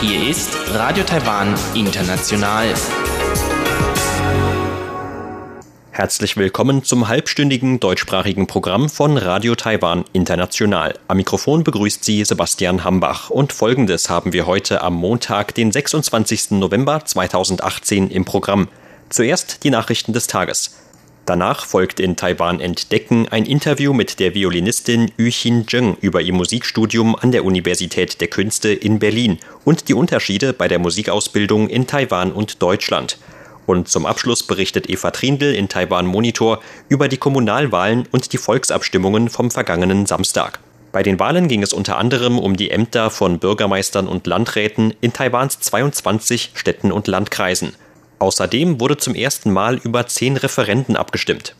Hier ist Radio Taiwan International. Herzlich willkommen zum halbstündigen deutschsprachigen Programm von Radio Taiwan International. Am Mikrofon begrüßt Sie Sebastian Hambach und folgendes haben wir heute am Montag, den 26. November 2018 im Programm. Zuerst die Nachrichten des Tages. Danach folgt in Taiwan Entdecken ein Interview mit der Violinistin Yu-Chin Zheng über ihr Musikstudium an der Universität der Künste in Berlin und die Unterschiede bei der Musikausbildung in Taiwan und Deutschland. Und zum Abschluss berichtet Eva Trindl in Taiwan Monitor über die Kommunalwahlen und die Volksabstimmungen vom vergangenen Samstag. Bei den Wahlen ging es unter anderem um die Ämter von Bürgermeistern und Landräten in Taiwans 22 Städten und Landkreisen. Außerdem wurde zum ersten Mal über zehn Referenden abgestimmt.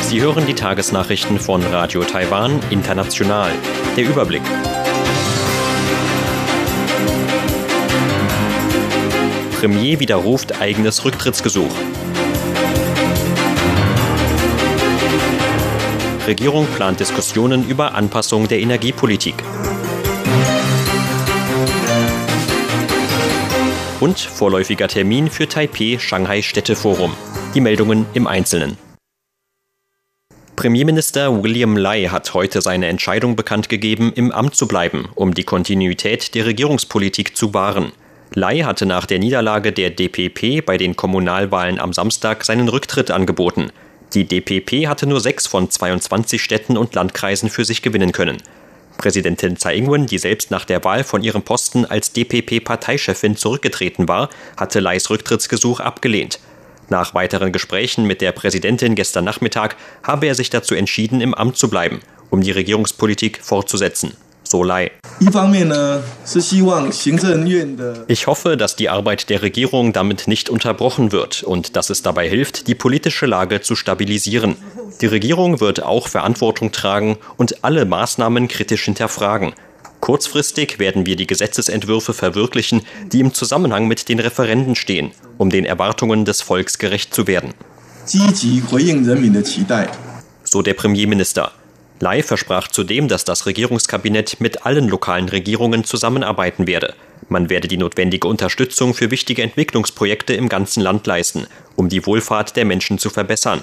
Sie hören die Tagesnachrichten von Radio Taiwan International. Der Überblick. Premier widerruft eigenes Rücktrittsgesuch. Regierung plant Diskussionen über Anpassung der Energiepolitik. Und vorläufiger Termin für Taipei Shanghai Städteforum. Die Meldungen im Einzelnen. Premierminister William Lai hat heute seine Entscheidung bekannt gegeben, im Amt zu bleiben, um die Kontinuität der Regierungspolitik zu wahren. Lai hatte nach der Niederlage der DPP bei den Kommunalwahlen am Samstag seinen Rücktritt angeboten. Die DPP hatte nur sechs von 22 Städten und Landkreisen für sich gewinnen können. Präsidentin Tsai Ing-wen, die selbst nach der Wahl von ihrem Posten als DPP-Parteichefin zurückgetreten war, hatte Lais Rücktrittsgesuch abgelehnt. Nach weiteren Gesprächen mit der Präsidentin gestern Nachmittag habe er sich dazu entschieden, im Amt zu bleiben, um die Regierungspolitik fortzusetzen. Ich hoffe, dass die Arbeit der Regierung damit nicht unterbrochen wird und dass es dabei hilft, die politische Lage zu stabilisieren. Die Regierung wird auch Verantwortung tragen und alle Maßnahmen kritisch hinterfragen. Kurzfristig werden wir die Gesetzesentwürfe verwirklichen, die im Zusammenhang mit den Referenden stehen, um den Erwartungen des Volks gerecht zu werden. So der Premierminister. Lai versprach zudem, dass das Regierungskabinett mit allen lokalen Regierungen zusammenarbeiten werde. Man werde die notwendige Unterstützung für wichtige Entwicklungsprojekte im ganzen Land leisten, um die Wohlfahrt der Menschen zu verbessern.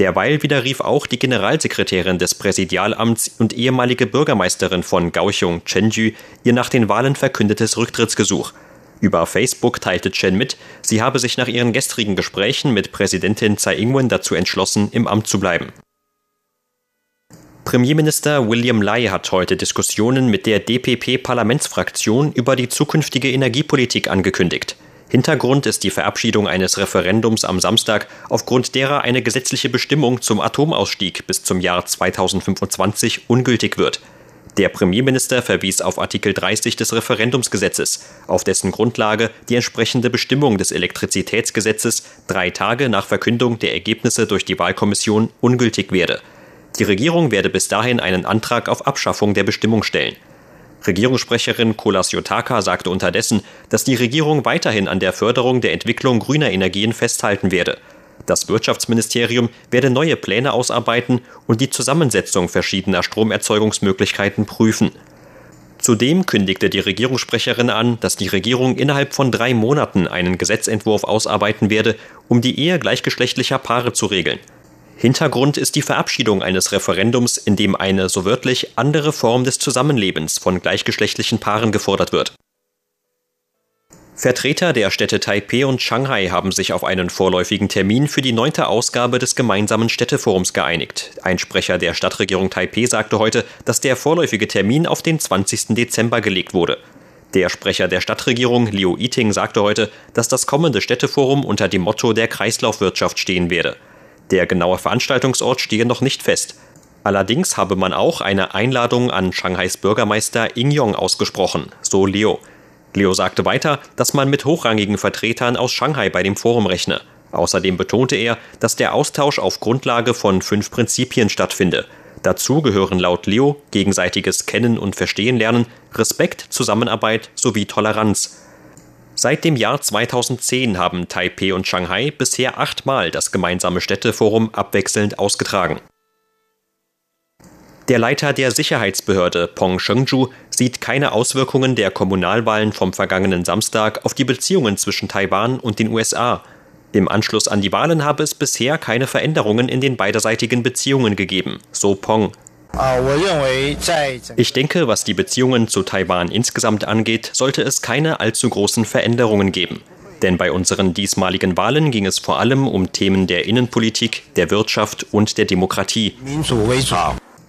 Derweil widerrief auch die Generalsekretärin des Präsidialamts und ehemalige Bürgermeisterin von Kaohsiung, Chenju, ihr nach den Wahlen verkündetes Rücktrittsgesuch. Über Facebook teilte Chen mit, sie habe sich nach ihren gestrigen Gesprächen mit Präsidentin Tsai Ing-wen dazu entschlossen, im Amt zu bleiben. Premierminister William Lai hat heute Diskussionen mit der DPP-Parlamentsfraktion über die zukünftige Energiepolitik angekündigt. Hintergrund ist die Verabschiedung eines Referendums am Samstag, aufgrund derer eine gesetzliche Bestimmung zum Atomausstieg bis zum Jahr 2025 ungültig wird. Der Premierminister verwies auf Artikel 30 des Referendumsgesetzes, auf dessen Grundlage die entsprechende Bestimmung des Elektrizitätsgesetzes drei Tage nach Verkündung der Ergebnisse durch die Wahlkommission ungültig werde. Die Regierung werde bis dahin einen Antrag auf Abschaffung der Bestimmung stellen. Regierungssprecherin Kolas Yotaka sagte unterdessen, dass die Regierung weiterhin an der Förderung der Entwicklung grüner Energien festhalten werde. Das Wirtschaftsministerium werde neue Pläne ausarbeiten und die Zusammensetzung verschiedener Stromerzeugungsmöglichkeiten prüfen. Zudem kündigte die Regierungssprecherin an, dass die Regierung innerhalb von drei Monaten einen Gesetzentwurf ausarbeiten werde, um die Ehe gleichgeschlechtlicher Paare zu regeln. Hintergrund ist die Verabschiedung eines Referendums, in dem eine so wörtlich andere Form des Zusammenlebens von gleichgeschlechtlichen Paaren gefordert wird. Vertreter der Städte Taipeh und Shanghai haben sich auf einen vorläufigen Termin für die neunte Ausgabe des gemeinsamen Städteforums geeinigt. Ein Sprecher der Stadtregierung Taipeh sagte heute, dass der vorläufige Termin auf den 20. Dezember gelegt wurde. Der Sprecher der Stadtregierung, Liu Yiting, sagte heute, dass das kommende Städteforum unter dem Motto der Kreislaufwirtschaft stehen werde. Der genaue Veranstaltungsort stehe noch nicht fest. Allerdings habe man auch eine Einladung an Shanghais Bürgermeister Ing Yong ausgesprochen, so Leo. Leo sagte weiter, dass man mit hochrangigen Vertretern aus Shanghai bei dem Forum rechne. Außerdem betonte er, dass der Austausch auf Grundlage von fünf Prinzipien stattfinde. Dazu gehören laut Leo gegenseitiges Kennen und Verstehen lernen, Respekt, Zusammenarbeit sowie Toleranz. Seit dem Jahr 2010 haben Taipeh und Shanghai bisher achtmal das gemeinsame Städteforum abwechselnd ausgetragen. Der Leiter der Sicherheitsbehörde Pong Shengju sieht keine Auswirkungen der Kommunalwahlen vom vergangenen Samstag auf die Beziehungen zwischen Taiwan und den USA. Im Anschluss an die Wahlen habe es bisher keine Veränderungen in den beiderseitigen Beziehungen gegeben, so Pong. Ich denke, was die Beziehungen zu Taiwan insgesamt angeht, sollte es keine allzu großen Veränderungen geben. Denn bei unseren diesmaligen Wahlen ging es vor allem um Themen der Innenpolitik, der Wirtschaft und der Demokratie.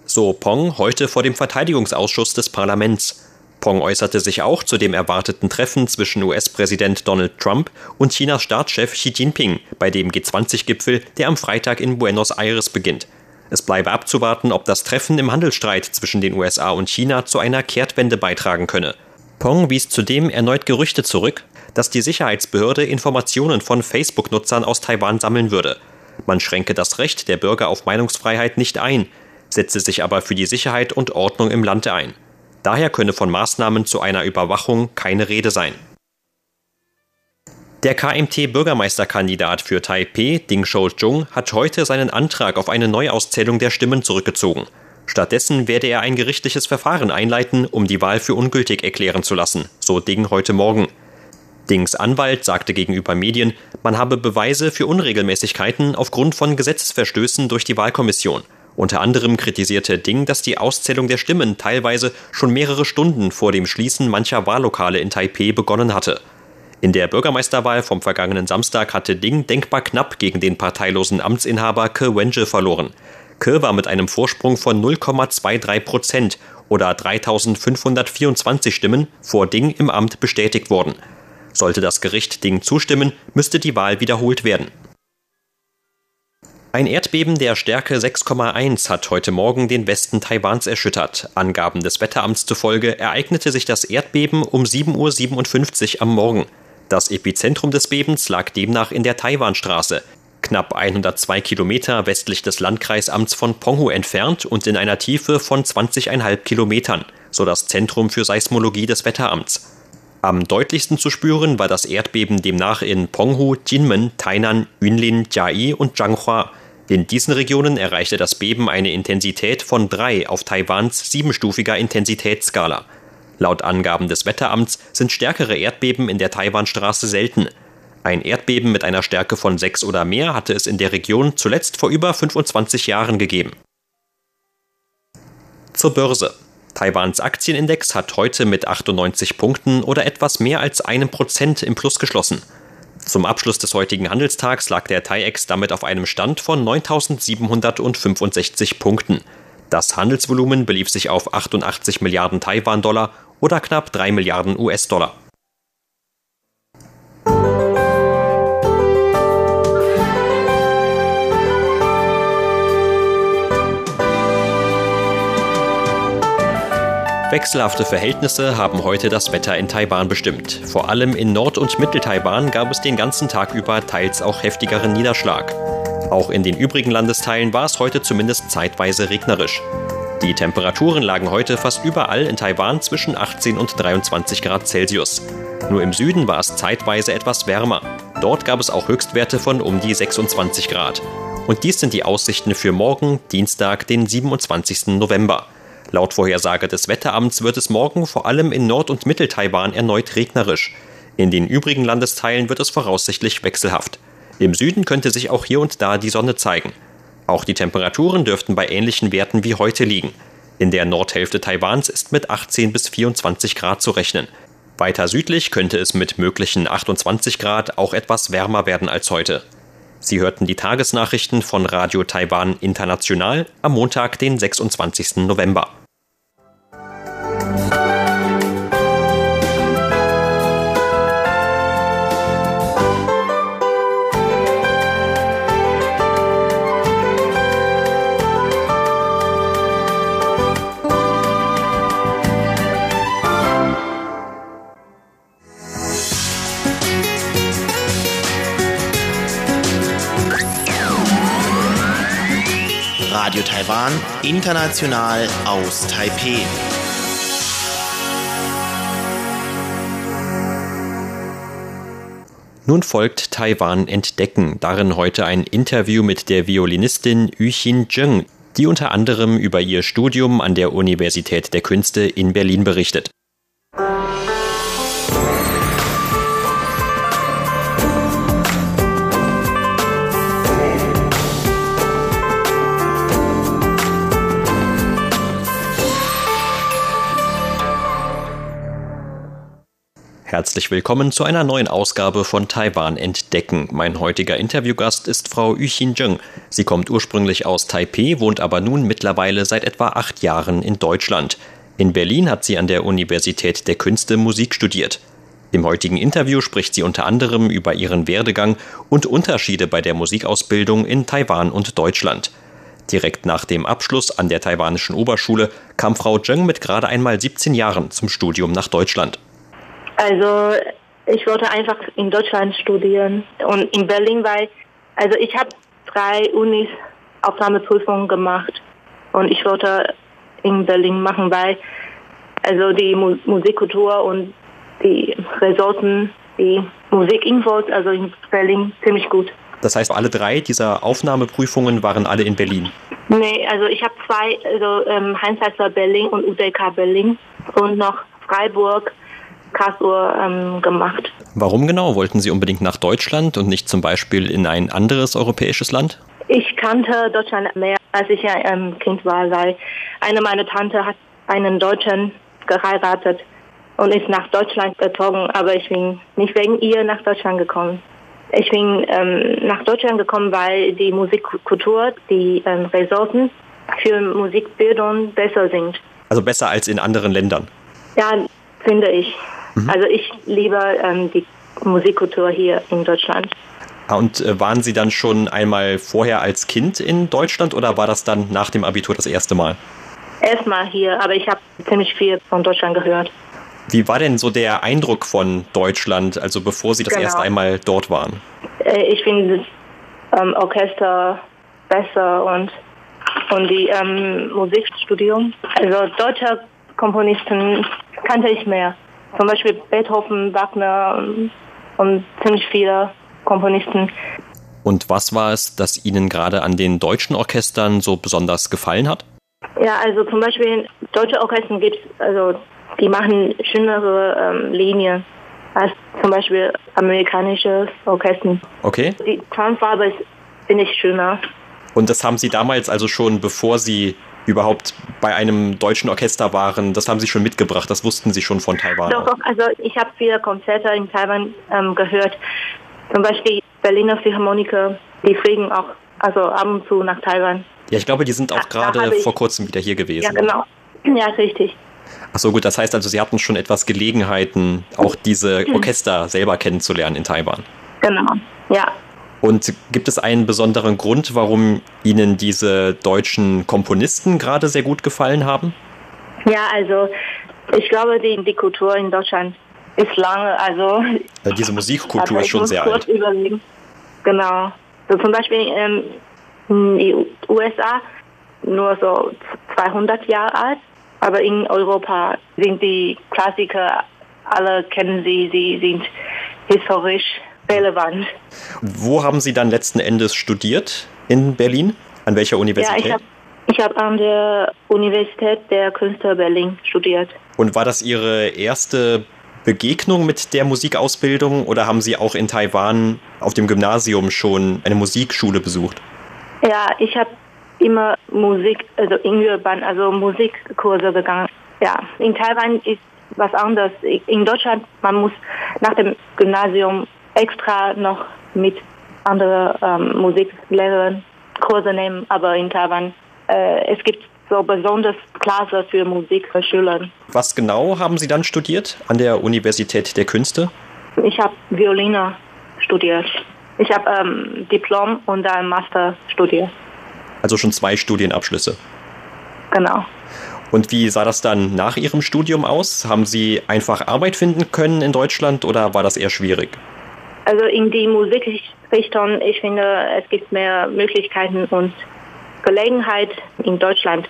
So Pong heute vor dem Verteidigungsausschuss des Parlaments. Pong äußerte sich auch zu dem erwarteten Treffen zwischen US-Präsident Donald Trump und Chinas Staatschef Xi Jinping bei dem G20-Gipfel, der am Freitag in Buenos Aires beginnt. Es bleibe abzuwarten, ob das Treffen im Handelsstreit zwischen den USA und China zu einer Kehrtwende beitragen könne. Pong wies zudem erneut Gerüchte zurück, dass die Sicherheitsbehörde Informationen von Facebook-Nutzern aus Taiwan sammeln würde. Man schränke das Recht der Bürger auf Meinungsfreiheit nicht ein, setze sich aber für die Sicherheit und Ordnung im Lande ein. Daher könne von Maßnahmen zu einer Überwachung keine Rede sein. Der KMT-Bürgermeisterkandidat für Taipeh, Ding Shou-jung, hat heute seinen Antrag auf eine Neuauszählung der Stimmen zurückgezogen. Stattdessen werde er ein gerichtliches Verfahren einleiten, um die Wahl für ungültig erklären zu lassen, so Ding heute Morgen. Dings Anwalt sagte gegenüber Medien, man habe Beweise für Unregelmäßigkeiten aufgrund von Gesetzesverstößen durch die Wahlkommission. Unter anderem kritisierte Ding, dass die Auszählung der Stimmen teilweise schon mehrere Stunden vor dem Schließen mancher Wahllokale in Taipeh begonnen hatte. In der Bürgermeisterwahl vom vergangenen Samstag hatte Ding denkbar knapp gegen den parteilosen Amtsinhaber Ke Wenje verloren. Ke war mit einem Vorsprung von 0,23 Prozent oder 3524 Stimmen vor Ding im Amt bestätigt worden. Sollte das Gericht Ding zustimmen, müsste die Wahl wiederholt werden. Ein Erdbeben der Stärke 6,1 hat heute Morgen den Westen Taiwans erschüttert. Angaben des Wetteramts zufolge ereignete sich das Erdbeben um 7.57 Uhr am Morgen. Das Epizentrum des Bebens lag demnach in der Taiwanstraße, knapp 102 Kilometer westlich des Landkreisamts von Penghu entfernt und in einer Tiefe von 20,5 Kilometern, so das Zentrum für Seismologie des Wetteramts. Am deutlichsten zu spüren war das Erdbeben demnach in Penghu, Jinmen, Tainan, Yunlin, Jiayi und Zhanghua. In diesen Regionen erreichte das Beben eine Intensität von 3 auf Taiwans siebenstufiger Intensitätsskala. Laut Angaben des Wetteramts sind stärkere Erdbeben in der Taiwanstraße selten. Ein Erdbeben mit einer Stärke von 6 oder mehr hatte es in der Region zuletzt vor über 25 Jahren gegeben. Zur Börse. Taiwans Aktienindex hat heute mit 98 Punkten oder etwas mehr als einem Prozent im Plus geschlossen. Zum Abschluss des heutigen Handelstags lag der TAIEX damit auf einem Stand von 9.765 Punkten. Das Handelsvolumen belief sich auf 88 Milliarden Taiwan-Dollar oder knapp 3 Milliarden US-Dollar. Wechselhafte Verhältnisse haben heute das Wetter in Taiwan bestimmt. Vor allem in Nord- und Mittel-Taiwan gab es den ganzen Tag über teils auch heftigeren Niederschlag. Auch in den übrigen Landesteilen war es heute zumindest zeitweise regnerisch. Die Temperaturen lagen heute fast überall in Taiwan zwischen 18 und 23 Grad Celsius. Nur im Süden war es zeitweise etwas wärmer. Dort gab es auch Höchstwerte von um die 26 Grad. Und dies sind die Aussichten für morgen, Dienstag, den 27. November. Laut Vorhersage des Wetteramts wird es morgen vor allem in Nord- und Mittel-Taiwan erneut regnerisch. In den übrigen Landesteilen wird es voraussichtlich wechselhaft. Im Süden könnte sich auch hier und da die Sonne zeigen. Auch die Temperaturen dürften bei ähnlichen Werten wie heute liegen. In der Nordhälfte Taiwans ist mit 18 bis 24 Grad zu rechnen. Weiter südlich könnte es mit möglichen 28 Grad auch etwas wärmer werden als heute. Sie hörten die Tagesnachrichten von Radio Taiwan International am Montag, den 26. November. Radio Taiwan, international aus Taipeh. Nun folgt Taiwan entdecken, darin heute ein Interview mit der Violinistin Yuxin Zheng, die unter anderem über ihr Studium an der Universität der Künste in Berlin berichtet. Herzlich willkommen zu einer neuen Ausgabe von Taiwan entdecken. Mein heutiger Interviewgast ist Frau Yuxin Zheng. Sie kommt ursprünglich aus Taipei, wohnt aber nun mittlerweile seit etwa acht Jahren in Deutschland. In Berlin hat sie an der Universität der Künste Musik studiert. Im heutigen Interview spricht sie unter anderem über ihren Werdegang und Unterschiede bei der Musikausbildung in Taiwan und Deutschland. Direkt nach dem Abschluss an der taiwanischen Oberschule kam Frau Zheng mit gerade einmal 17 Jahren zum Studium nach Deutschland. Also ich wollte einfach in Deutschland studieren und in Berlin, weil also ich habe drei Unis Aufnahmeprüfungen gemacht und ich wollte in Berlin machen, weil also die Mu Musikkultur und die Ressourcen, die Musikinfos, also in Berlin ziemlich gut. Das heißt, alle drei dieser Aufnahmeprüfungen waren alle in Berlin? Nee, also ich habe zwei, also ähm, Heinz Berlin und UDK Berlin und noch Freiburg, Karlsruhe ähm, gemacht. Warum genau? Wollten Sie unbedingt nach Deutschland und nicht zum Beispiel in ein anderes europäisches Land? Ich kannte Deutschland mehr, als ich ein ähm, Kind war, weil eine meiner Tante hat einen Deutschen geheiratet und ist nach Deutschland gezogen, aber ich bin nicht wegen ihr nach Deutschland gekommen. Ich bin ähm, nach Deutschland gekommen, weil die Musikkultur, die ähm, Ressourcen für Musikbildung besser sind. Also besser als in anderen Ländern? Ja, finde ich. Mhm. Also ich liebe ähm, die Musikkultur hier in Deutschland. Ah, und äh, waren Sie dann schon einmal vorher als Kind in Deutschland oder war das dann nach dem Abitur das erste Mal? Erstmal hier, aber ich habe ziemlich viel von Deutschland gehört. Wie war denn so der Eindruck von Deutschland, also bevor Sie das genau. erste einmal dort waren? Äh, ich finde das ähm, Orchester besser und, und die ähm, Musikstudium. Also deutsche Komponisten kannte ich mehr. Zum Beispiel Beethoven, Wagner und ziemlich viele Komponisten. Und was war es, das Ihnen gerade an den deutschen Orchestern so besonders gefallen hat? Ja, also zum Beispiel deutsche Orchester gibt es, also die machen schönere ähm, Linien als zum Beispiel amerikanische Orchester. Okay. Die Tonfarbe ist, finde ich, schöner. Und das haben Sie damals also schon, bevor Sie überhaupt bei einem deutschen Orchester waren, das haben Sie schon mitgebracht, das wussten Sie schon von Taiwan. Doch, doch, also ich habe viele Konzerte in Taiwan ähm, gehört. Zum Beispiel Berliner Philharmoniker, die fliegen auch also ab und zu nach Taiwan. Ja, ich glaube, die sind auch gerade vor kurzem wieder hier gewesen. Ja, genau. Ja, richtig. Ach so, gut, das heißt also, Sie hatten schon etwas Gelegenheiten, auch diese Orchester selber kennenzulernen in Taiwan. Genau, ja. Und gibt es einen besonderen Grund, warum Ihnen diese deutschen Komponisten gerade sehr gut gefallen haben? Ja, also ich glaube, die, die Kultur in Deutschland ist lange, also ja, diese Musikkultur ist schon sehr alt. Überlegen. Genau. So zum Beispiel ähm, in den USA nur so 200 Jahre alt, aber in Europa sind die Klassiker, alle kennen sie, sie sind historisch relevant. Wo haben Sie dann letzten Endes studiert in Berlin? An welcher Universität? Ja, ich habe hab an der Universität der Künste Berlin studiert. Und war das Ihre erste Begegnung mit der Musikausbildung oder haben Sie auch in Taiwan auf dem Gymnasium schon eine Musikschule besucht? Ja, ich habe immer Musik, also Ingelband, also Musikkurse gegangen. Ja, in Taiwan ist was anderes. In Deutschland, man muss nach dem Gymnasium extra noch mit anderen ähm, Musiklehrern Kurse nehmen, aber in Taiwan äh, es gibt so besonders Klasse für Musik für Schüler. Was genau haben Sie dann studiert an der Universität der Künste? Ich habe Violine studiert. Ich habe ähm, Diplom und dann Master studiert. Also schon zwei Studienabschlüsse. Genau. Und wie sah das dann nach Ihrem Studium aus? Haben Sie einfach Arbeit finden können in Deutschland oder war das eher schwierig? Also in die Musikrichtung, ich finde, es gibt mehr Möglichkeiten und Gelegenheit in Deutschland.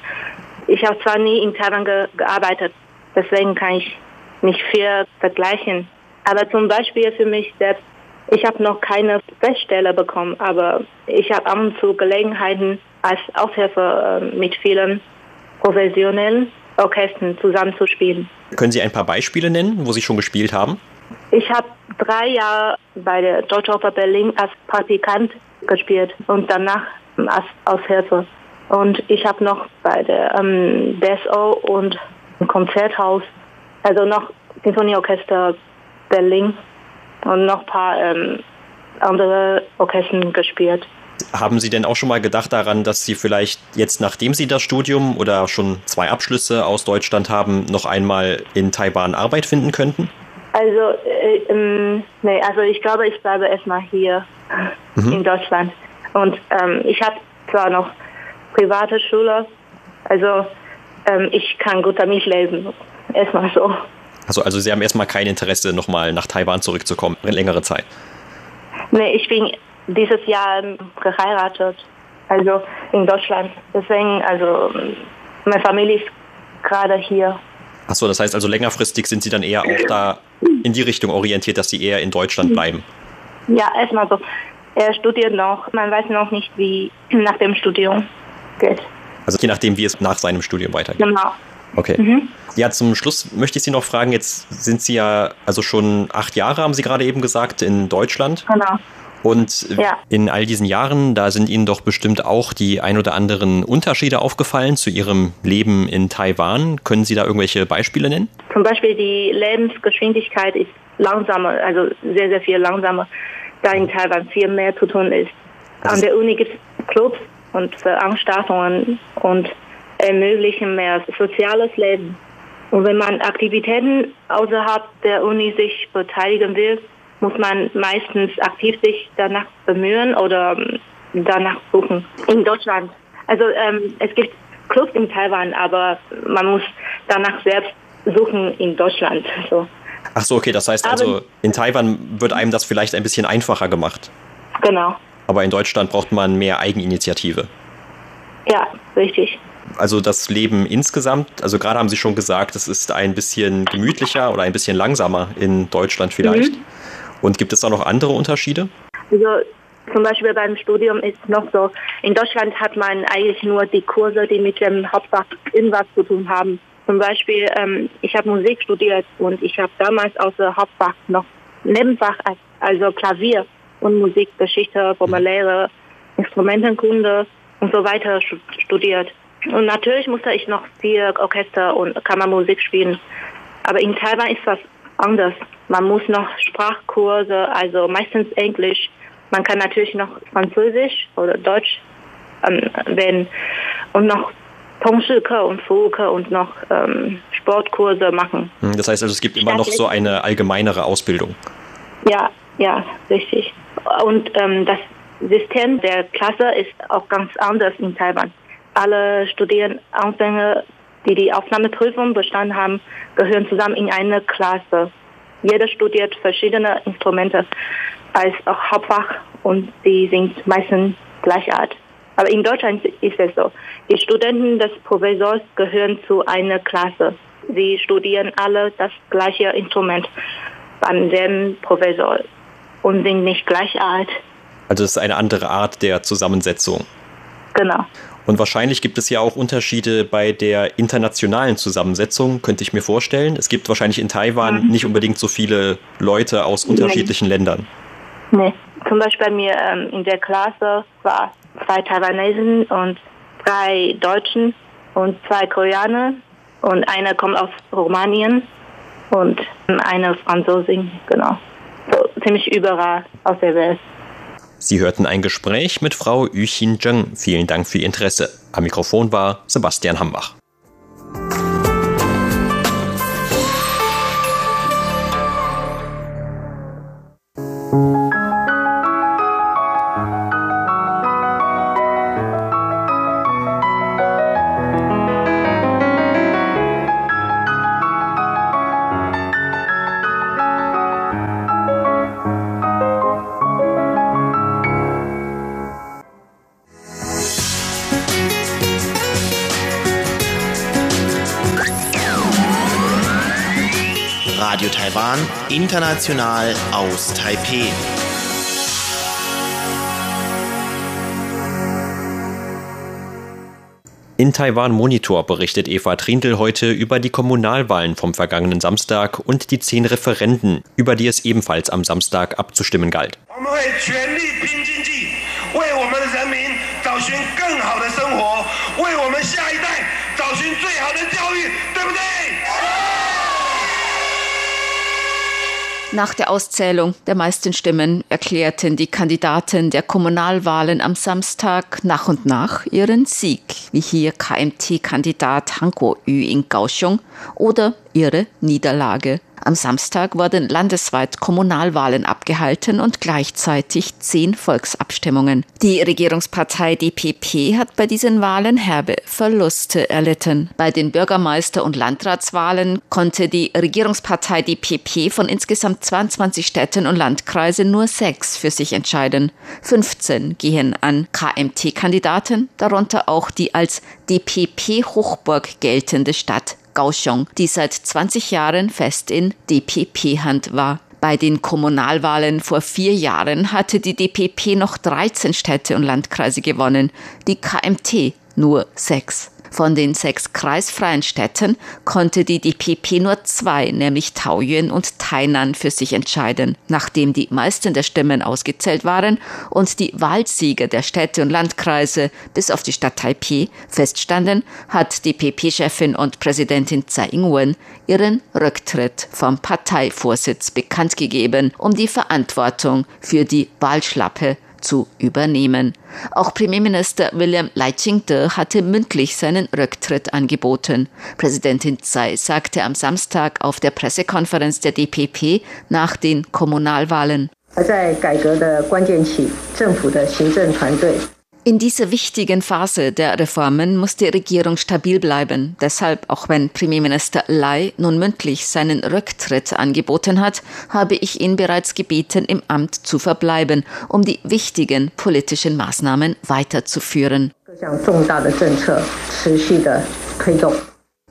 Ich habe zwar nie in Taiwan ge gearbeitet, deswegen kann ich nicht viel vergleichen. Aber zum Beispiel für mich selbst, Ich habe noch keine Feststelle bekommen, aber ich habe ab und zu Gelegenheiten als Aushilfe äh, mit vielen professionellen Orchestern zusammenzuspielen. Können Sie ein paar Beispiele nennen, wo Sie schon gespielt haben? Ich habe drei Jahre bei der Deutsche Oper Berlin als Praktikant gespielt und danach als Aushilfe. Und ich habe noch bei der ähm, BSO und Konzerthaus, also noch Sinfonieorchester Berlin und noch ein paar ähm, andere Orchester gespielt. Haben Sie denn auch schon mal gedacht daran, dass Sie vielleicht jetzt, nachdem Sie das Studium oder schon zwei Abschlüsse aus Deutschland haben, noch einmal in Taiwan Arbeit finden könnten? Also, äh, ähm, nee, also ich glaube, ich bleibe erstmal hier mhm. in Deutschland. Und ähm, ich habe zwar noch private Schule, also ähm, ich kann gut damit lesen. Erstmal so. Also, also Sie haben erstmal kein Interesse, nochmal nach Taiwan zurückzukommen, längere Zeit? Nee, ich bin dieses Jahr geheiratet, also in Deutschland. Deswegen, also meine Familie ist gerade hier. Achso, das heißt also längerfristig sind Sie dann eher auch da in die Richtung orientiert, dass Sie eher in Deutschland bleiben? Ja, erstmal so. Er studiert noch. Man weiß noch nicht, wie nach dem Studium geht. Also je nachdem, wie es nach seinem Studium weitergeht. Genau. Okay. Mhm. Ja, zum Schluss möchte ich Sie noch fragen, jetzt sind Sie ja also schon acht Jahre, haben Sie gerade eben gesagt, in Deutschland. Genau. Und ja. in all diesen Jahren, da sind Ihnen doch bestimmt auch die ein oder anderen Unterschiede aufgefallen zu Ihrem Leben in Taiwan. Können Sie da irgendwelche Beispiele nennen? Zum Beispiel die Lebensgeschwindigkeit ist langsamer, also sehr, sehr viel langsamer, da in Taiwan viel mehr zu tun ist. An der Uni gibt es Clubs und Veranstaltungen und ermöglichen mehr soziales Leben. Und wenn man Aktivitäten außerhalb der Uni sich beteiligen will, muss man meistens aktiv sich danach bemühen oder ähm, danach suchen. In Deutschland. Also ähm, es gibt Clubs in Taiwan, aber man muss danach selbst suchen in Deutschland. So. Ach so, okay, das heißt also, in Taiwan wird einem das vielleicht ein bisschen einfacher gemacht. Genau. Aber in Deutschland braucht man mehr Eigeninitiative. Ja, richtig. Also das Leben insgesamt, also gerade haben Sie schon gesagt, es ist ein bisschen gemütlicher oder ein bisschen langsamer in Deutschland vielleicht. Mhm. Und gibt es da noch andere Unterschiede? Also zum Beispiel beim Studium ist noch so, in Deutschland hat man eigentlich nur die Kurse, die mit dem Hauptfach irgendwas zu tun haben. Zum Beispiel, ähm, ich habe Musik studiert und ich habe damals außer Hauptfach noch Nebenfach, also Klavier und Musikgeschichte, Formuläre, Instrumentenkunde und so weiter studiert. Und natürlich musste ich noch viel Orchester und Kammermusik spielen. Aber in Taiwan ist das anders. Man muss noch Sprachkurse, also meistens Englisch. Man kann natürlich noch Französisch oder Deutsch ähm, wählen und noch Tongshike und Fuke und noch ähm, Sportkurse machen. Hm, das heißt also, es gibt immer noch so eine allgemeinere Ausbildung. Ja, ja, richtig. Und ähm, das System der Klasse ist auch ganz anders in Taiwan. Alle Studierendenanfänger, die die Aufnahmeprüfung bestanden haben, gehören zusammen in eine Klasse. Jeder studiert verschiedene Instrumente als auch Hauptfach und die sind meistens gleichartig. Aber in Deutschland ist es so. Die Studenten des Professors gehören zu einer Klasse. Sie studieren alle das gleiche Instrument an dem Professor und sind nicht gleichartig. Also es ist eine andere Art der Zusammensetzung. Genau. Und wahrscheinlich gibt es ja auch Unterschiede bei der internationalen Zusammensetzung, könnte ich mir vorstellen. Es gibt wahrscheinlich in Taiwan mhm. nicht unbedingt so viele Leute aus unterschiedlichen nee. Ländern. Nee, zum Beispiel bei mir ähm, in der Klasse war zwei Taiwanesen und drei Deutschen und zwei Koreaner und einer kommt aus Rumänien und eine Franzosin, genau. So, ziemlich überall aus der Welt. Sie hörten ein Gespräch mit Frau Yuxin Zheng. Vielen Dank für Ihr Interesse. Am Mikrofon war Sebastian Hambach. international aus Taipeh. In Taiwan Monitor berichtet Eva Trindl heute über die Kommunalwahlen vom vergangenen Samstag und die zehn Referenden, über die es ebenfalls am Samstag abzustimmen galt. Wir？Nach der Auszählung der meisten Stimmen erklärten die Kandidaten der Kommunalwahlen am Samstag nach und nach ihren Sieg, wie hier KMT-Kandidat Hanko Yu in Kaohsiung oder ihre Niederlage. Am Samstag wurden landesweit Kommunalwahlen abgehalten und gleichzeitig zehn Volksabstimmungen. Die Regierungspartei DPP hat bei diesen Wahlen herbe Verluste erlitten. Bei den Bürgermeister- und Landratswahlen konnte die Regierungspartei DPP von insgesamt 22 Städten und Landkreisen nur sechs für sich entscheiden. 15 gehen an KMT-Kandidaten, darunter auch die als DPP-Hochburg geltende Stadt Kaohsiung, die seit 20 Jahren fest in DPP-Hand war. Bei den Kommunalwahlen vor vier Jahren hatte die DPP noch 13 Städte und Landkreise gewonnen, die KMT nur sechs. Von den sechs kreisfreien Städten konnte die DPP nur zwei, nämlich Taoyuan und Tainan, für sich entscheiden. Nachdem die meisten der Stimmen ausgezählt waren und die Wahlsieger der Städte und Landkreise bis auf die Stadt Taipei feststanden, hat DPP-Chefin und Präsidentin Tsai Ing-wen ihren Rücktritt vom Parteivorsitz bekannt gegeben, um die Verantwortung für die Wahlschlappe zu übernehmen. Auch Premierminister William Leichingte hatte mündlich seinen Rücktritt angeboten. Präsidentin Tsai sagte am Samstag auf der Pressekonferenz der DPP nach den Kommunalwahlen. 在改革的关键期，政府的行政团队 in dieser wichtigen Phase der Reformen muss die Regierung stabil bleiben. Deshalb, auch wenn Premierminister Lai nun mündlich seinen Rücktritt angeboten hat, habe ich ihn bereits gebeten, im Amt zu verbleiben, um die wichtigen politischen Maßnahmen weiterzuführen.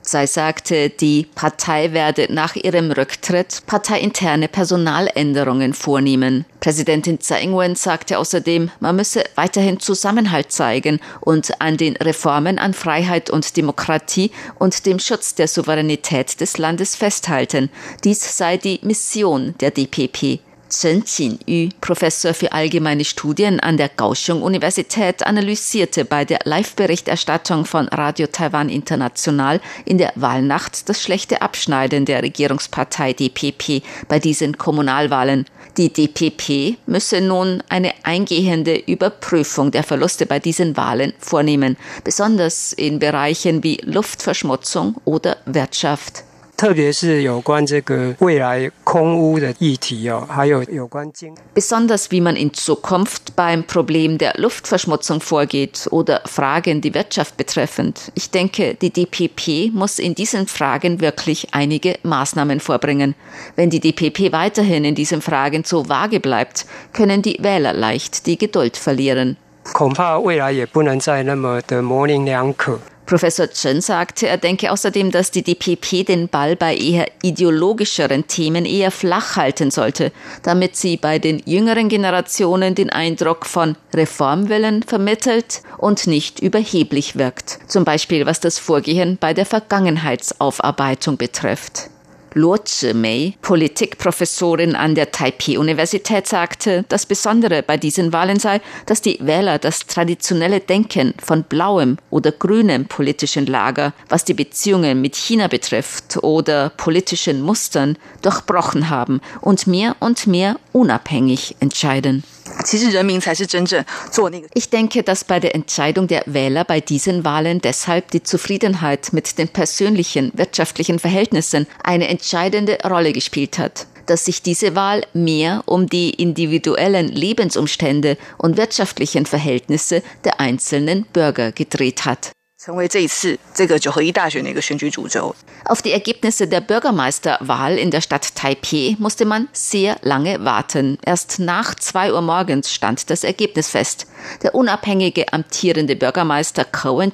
Tsai sagte, die Partei werde nach ihrem Rücktritt parteiinterne Personaländerungen vornehmen. Präsidentin Tsai Ing-wen sagte außerdem, man müsse weiterhin Zusammenhalt zeigen und an den Reformen an Freiheit und Demokratie und dem Schutz der Souveränität des Landes festhalten. Dies sei die Mission der DPP. Chen Qinyu, Professor für allgemeine Studien an der Kaohsiung-Universität, analysierte bei der Live-Berichterstattung von Radio Taiwan International in der Wahlnacht das schlechte Abschneiden der Regierungspartei DPP bei diesen Kommunalwahlen. Die DPP müsse nun eine eingehende Überprüfung der Verluste bei diesen Wahlen vornehmen, besonders in Bereichen wie Luftverschmutzung oder Wirtschaft. 特别是有关这个未来空污的议题哦，还有有关经 Besonders wie man in Zukunft beim Problem der Luftverschmutzung vorgeht oder Fragen die Wirtschaft betreffend. Ich denke, die DPP muss in diesen Fragen wirklich einige Maßnahmen vorbringen. Wenn die DPP weiterhin in diesen Fragen so vage bleibt, können die Wähler leicht die Geduld verlieren. 恐怕未来也不能再那么的模棱两可。 Professor Chen sagte, er denke außerdem, dass die DPP den Ball bei eher ideologischeren Themen eher flach halten sollte, damit sie bei den jüngeren Generationen den Eindruck von Reformwillen vermittelt und nicht überheblich wirkt. Zum Beispiel was das Vorgehen bei der Vergangenheitsaufarbeitung betrifft. Luo Zhimei, Politikprofessorin an der Taipei-Universität, sagte, das Besondere bei diesen Wahlen sei, dass die Wähler das traditionelle Denken von blauem oder grünem politischen Lager, was die Beziehungen mit China betrifft oder politischen Mustern, durchbrochen haben und mehr und mehr unabhängig entscheiden. Ich denke, dass bei der Entscheidung der Wähler bei diesen Wahlen deshalb die Zufriedenheit mit den persönlichen wirtschaftlichen Verhältnissen eine entscheidende Rolle gespielt hat dass sich diese Wahl mehr um die individuellen Lebensumstände und wirtschaftlichen Verhältnisse der einzelnen Bürger gedreht hat. Auf die Ergebnisse der Bürgermeisterwahl in der Stadt Taipei musste man sehr lange warten. Erst nach zwei Uhr morgens stand das Ergebnis fest. Der unabhängige amtierende Bürgermeister Cohen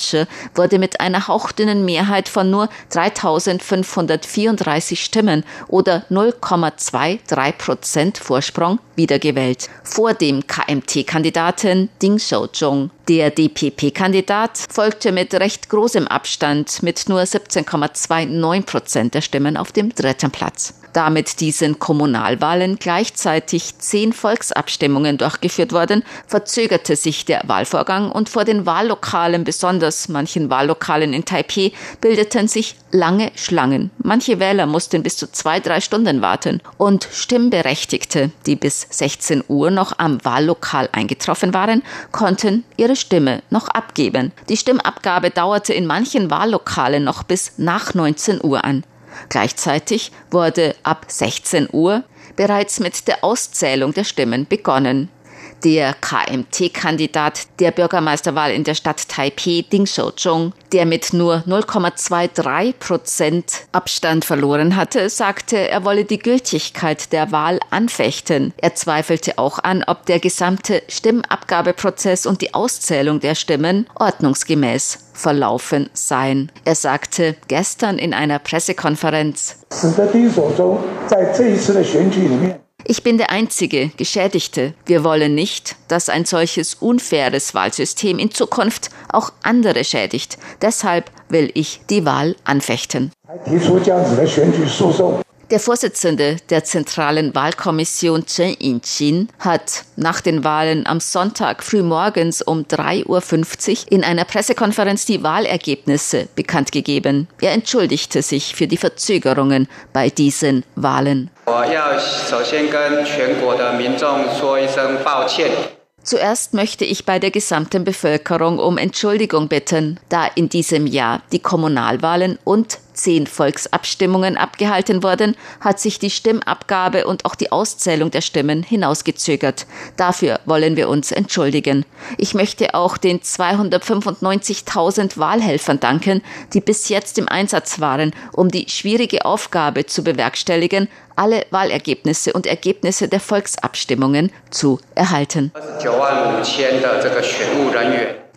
wurde mit einer hauchdünnen Mehrheit von nur 3534 Stimmen oder 0,23 Prozent Vorsprung wiedergewählt. Vor dem KMT-Kandidaten Ding Xiaozhong Der DPP-Kandidat folgte mit recht großem Abstand mit nur 17,29 Prozent der Stimmen auf dem dritten Platz. Da mit diesen Kommunalwahlen gleichzeitig zehn Volksabstimmungen durchgeführt wurden, verzögerte sich der Wahlvorgang und vor den Wahllokalen, besonders manchen Wahllokalen in Taipeh, bildeten sich lange Schlangen. Manche Wähler mussten bis zu zwei, drei Stunden warten und Stimmberechtigte, die bis 16 Uhr noch am Wahllokal eingetroffen waren, konnten ihre Stimme noch abgeben. Die Stimmabgabe dauerte in manchen Wahllokalen noch bis nach 19 Uhr an. Gleichzeitig wurde ab 16 Uhr bereits mit der Auszählung der Stimmen begonnen. Der KMT-Kandidat der Bürgermeisterwahl in der Stadt Taipei, Ding Shouzhong, der mit nur 0,23 Prozent Abstand verloren hatte, sagte, er wolle die Gültigkeit der Wahl anfechten. Er zweifelte auch an, ob der gesamte Stimmabgabeprozess und die Auszählung der Stimmen ordnungsgemäß verlaufen seien. Er sagte gestern in einer Pressekonferenz, ich bin der einzige Geschädigte. Wir wollen nicht, dass ein solches unfaires Wahlsystem in Zukunft auch andere schädigt. Deshalb will ich die Wahl anfechten. Der Vorsitzende der Zentralen Wahlkommission Chen In-chin hat nach den Wahlen am Sonntag frühmorgens um 3.50 Uhr in einer Pressekonferenz die Wahlergebnisse bekannt gegeben. Er entschuldigte sich für die Verzögerungen bei diesen Wahlen. Zuerst möchte ich bei der gesamten Bevölkerung um Entschuldigung bitten, da in diesem Jahr die Kommunalwahlen und zehn Volksabstimmungen abgehalten wurden, hat sich die Stimmabgabe und auch die Auszählung der Stimmen hinausgezögert. Dafür wollen wir uns entschuldigen. Ich möchte auch den 295.000 Wahlhelfern danken, die bis jetzt im Einsatz waren, um die schwierige Aufgabe zu bewerkstelligen, alle Wahlergebnisse und Ergebnisse der Volksabstimmungen zu erhalten.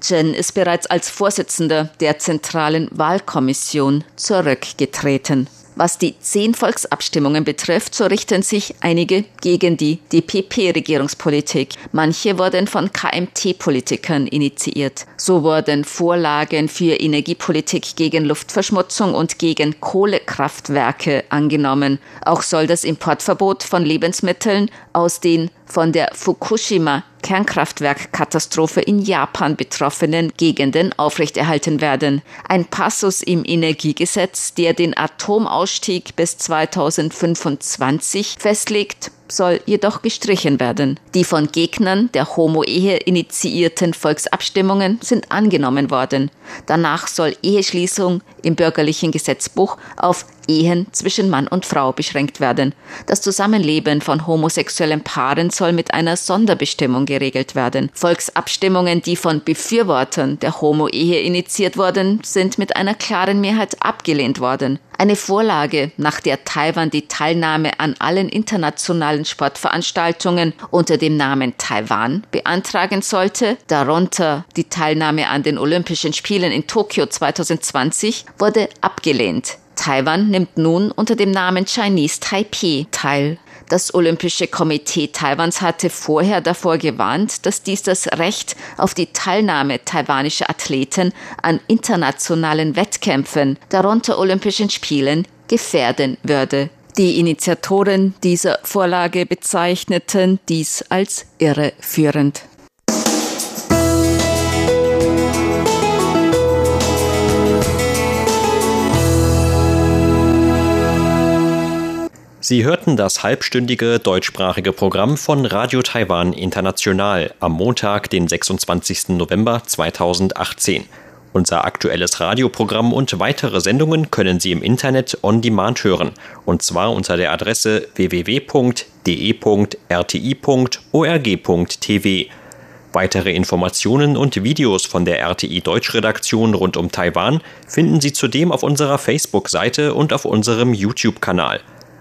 Chen ist bereits als Vorsitzender der Zentralen Wahlkommission zurückgetreten. Was die zehn Volksabstimmungen betrifft, so richten sich einige gegen die DPP-Regierungspolitik. Manche wurden von KMT-Politikern initiiert. So wurden Vorlagen für Energiepolitik gegen Luftverschmutzung und gegen Kohlekraftwerke angenommen. Auch soll das Importverbot von Lebensmitteln aus den von der Fukushima Kernkraftwerkkatastrophe in Japan betroffenen Gegenden aufrechterhalten werden. Ein Passus im Energiegesetz, der den Atomausstieg bis 2025 festlegt, soll jedoch gestrichen werden. Die von Gegnern der Homo-Ehe initiierten Volksabstimmungen sind angenommen worden. Danach soll Eheschließung im bürgerlichen Gesetzbuch auf Ehen zwischen Mann und Frau beschränkt werden. Das Zusammenleben von homosexuellen Paaren soll mit einer Sonderbestimmung geregelt werden. Volksabstimmungen, die von Befürwortern der Homo-Ehe initiiert wurden, sind mit einer klaren Mehrheit abgelehnt worden. Eine Vorlage, nach der Taiwan die Teilnahme an allen internationalen Sportveranstaltungen unter dem Namen Taiwan beantragen sollte, darunter die Teilnahme an den Olympischen Spielen in Tokio 2020, wurde abgelehnt. Taiwan nimmt nun unter dem Namen Chinese Taipei teil. Das Olympische Komitee Taiwans hatte vorher davor gewarnt, dass dies das Recht auf die Teilnahme taiwanischer Athleten an internationalen Wettkämpfen, darunter Olympischen Spielen, gefährden würde. Die Initiatoren dieser Vorlage bezeichneten dies als irreführend. Sie hörten das halbstündige deutschsprachige Programm von Radio Taiwan International am Montag, den 26. November 2018. Unser aktuelles Radioprogramm und weitere Sendungen können Sie im Internet on demand hören, und zwar unter der Adresse www.de.rti.org.tv. Weitere Informationen und Videos von der RTI Deutschredaktion rund um Taiwan finden Sie zudem auf unserer Facebook-Seite und auf unserem YouTube-Kanal.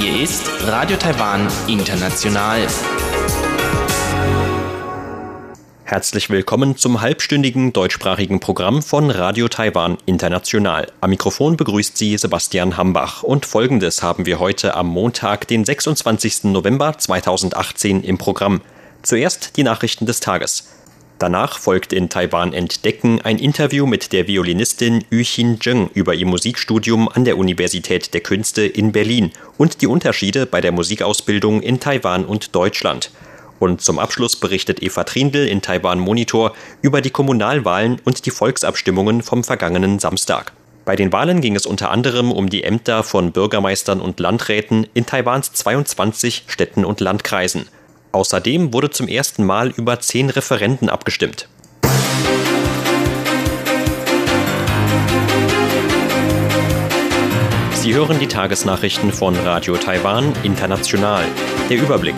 Hier ist Radio Taiwan International. Herzlich willkommen zum halbstündigen deutschsprachigen Programm von Radio Taiwan International. Am Mikrofon begrüßt Sie Sebastian Hambach und folgendes haben wir heute am Montag, den 26. November 2018 im Programm. Zuerst die Nachrichten des Tages. Danach folgt in Taiwan Entdecken ein Interview mit der Violinistin Yu Xin Zheng über ihr Musikstudium an der Universität der Künste in Berlin und die Unterschiede bei der Musikausbildung in Taiwan und Deutschland. Und zum Abschluss berichtet Eva Trindl in Taiwan Monitor über die Kommunalwahlen und die Volksabstimmungen vom vergangenen Samstag. Bei den Wahlen ging es unter anderem um die Ämter von Bürgermeistern und Landräten in Taiwans 22 Städten und Landkreisen. Außerdem wurde zum ersten Mal über zehn Referenden abgestimmt. Sie hören die Tagesnachrichten von Radio Taiwan International. Der Überblick.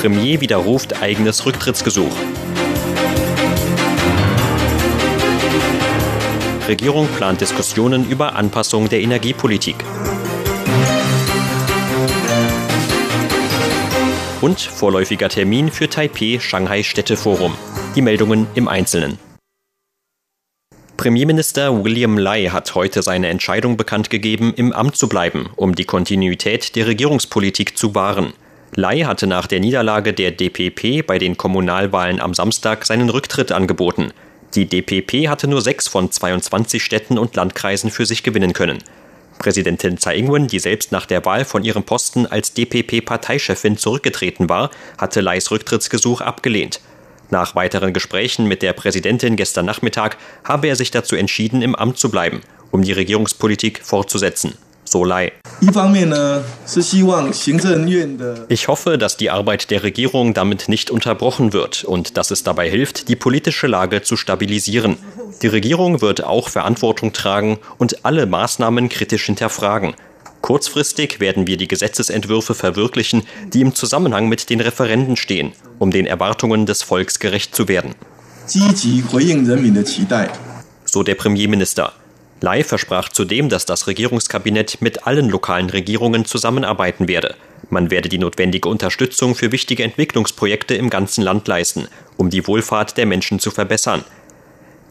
Premier widerruft eigenes Rücktrittsgesuch. Regierung plant Diskussionen über Anpassung der Energiepolitik. Und vorläufiger Termin für Taipei Shanghai Städteforum. Die Meldungen im Einzelnen. Premierminister William Lai hat heute seine Entscheidung bekannt gegeben, im Amt zu bleiben, um die Kontinuität der Regierungspolitik zu wahren. Lai hatte nach der Niederlage der DPP bei den Kommunalwahlen am Samstag seinen Rücktritt angeboten. Die DPP hatte nur sechs von 22 Städten und Landkreisen für sich gewinnen können. Präsidentin Tsai Ing-wen, die selbst nach der Wahl von ihrem Posten als DPP-Parteichefin zurückgetreten war, hatte Lais Rücktrittsgesuch abgelehnt. Nach weiteren Gesprächen mit der Präsidentin gestern Nachmittag habe er sich dazu entschieden, im Amt zu bleiben, um die Regierungspolitik fortzusetzen. Ich hoffe, dass die Arbeit der Regierung damit nicht unterbrochen wird und dass es dabei hilft, die politische Lage zu stabilisieren. Die Regierung wird auch Verantwortung tragen und alle Maßnahmen kritisch hinterfragen. Kurzfristig werden wir die Gesetzesentwürfe verwirklichen, die im Zusammenhang mit den Referenden stehen, um den Erwartungen des Volks gerecht zu werden. So der Premierminister. Lai versprach zudem, dass das Regierungskabinett mit allen lokalen Regierungen zusammenarbeiten werde. Man werde die notwendige Unterstützung für wichtige Entwicklungsprojekte im ganzen Land leisten, um die Wohlfahrt der Menschen zu verbessern.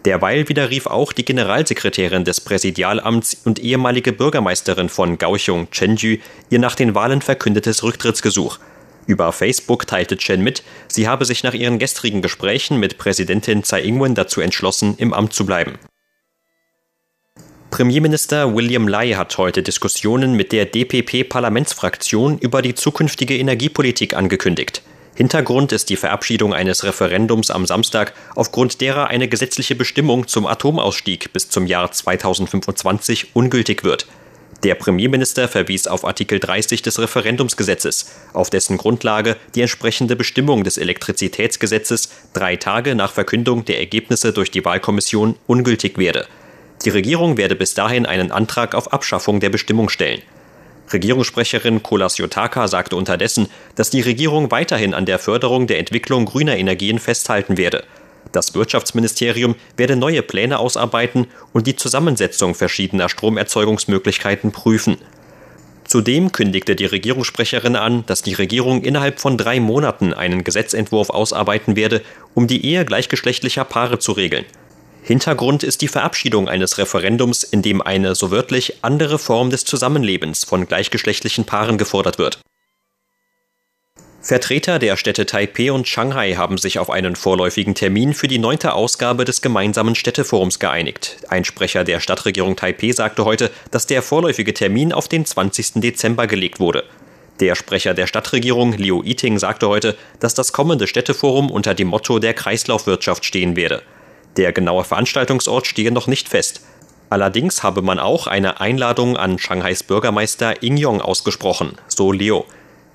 Derweil widerrief auch die Generalsekretärin des Präsidialamts und ehemalige Bürgermeisterin von Kaohsiung, Chen Ju, ihr nach den Wahlen verkündetes Rücktrittsgesuch. Über Facebook teilte Chen mit, sie habe sich nach ihren gestrigen Gesprächen mit Präsidentin Tsai Ing-wen dazu entschlossen, im Amt zu bleiben. Premierminister William Lai hat heute Diskussionen mit der DPP-Parlamentsfraktion über die zukünftige Energiepolitik angekündigt. Hintergrund ist die Verabschiedung eines Referendums am Samstag, aufgrund derer eine gesetzliche Bestimmung zum Atomausstieg bis zum Jahr 2025 ungültig wird. Der Premierminister verwies auf Artikel 30 des Referendumsgesetzes, auf dessen Grundlage die entsprechende Bestimmung des Elektrizitätsgesetzes drei Tage nach Verkündung der Ergebnisse durch die Wahlkommission ungültig werde. Die Regierung werde bis dahin einen Antrag auf Abschaffung der Bestimmung stellen. Regierungssprecherin Kolas Yotaka sagte unterdessen, dass die Regierung weiterhin an der Förderung der Entwicklung grüner Energien festhalten werde. Das Wirtschaftsministerium werde neue Pläne ausarbeiten und die Zusammensetzung verschiedener Stromerzeugungsmöglichkeiten prüfen. Zudem kündigte die Regierungssprecherin an, dass die Regierung innerhalb von drei Monaten einen Gesetzentwurf ausarbeiten werde, um die Ehe gleichgeschlechtlicher Paare zu regeln. Hintergrund ist die Verabschiedung eines Referendums, in dem eine so wörtlich andere Form des Zusammenlebens von gleichgeschlechtlichen Paaren gefordert wird. Vertreter der Städte Taipei und Shanghai haben sich auf einen vorläufigen Termin für die neunte Ausgabe des gemeinsamen Städteforums geeinigt. Ein Sprecher der Stadtregierung Taipei sagte heute, dass der vorläufige Termin auf den 20. Dezember gelegt wurde. Der Sprecher der Stadtregierung, Liu Yiting, sagte heute, dass das kommende Städteforum unter dem Motto der Kreislaufwirtschaft stehen werde. Der genaue Veranstaltungsort stehe noch nicht fest. Allerdings habe man auch eine Einladung an Shanghais Bürgermeister Ing Yong ausgesprochen, so Leo.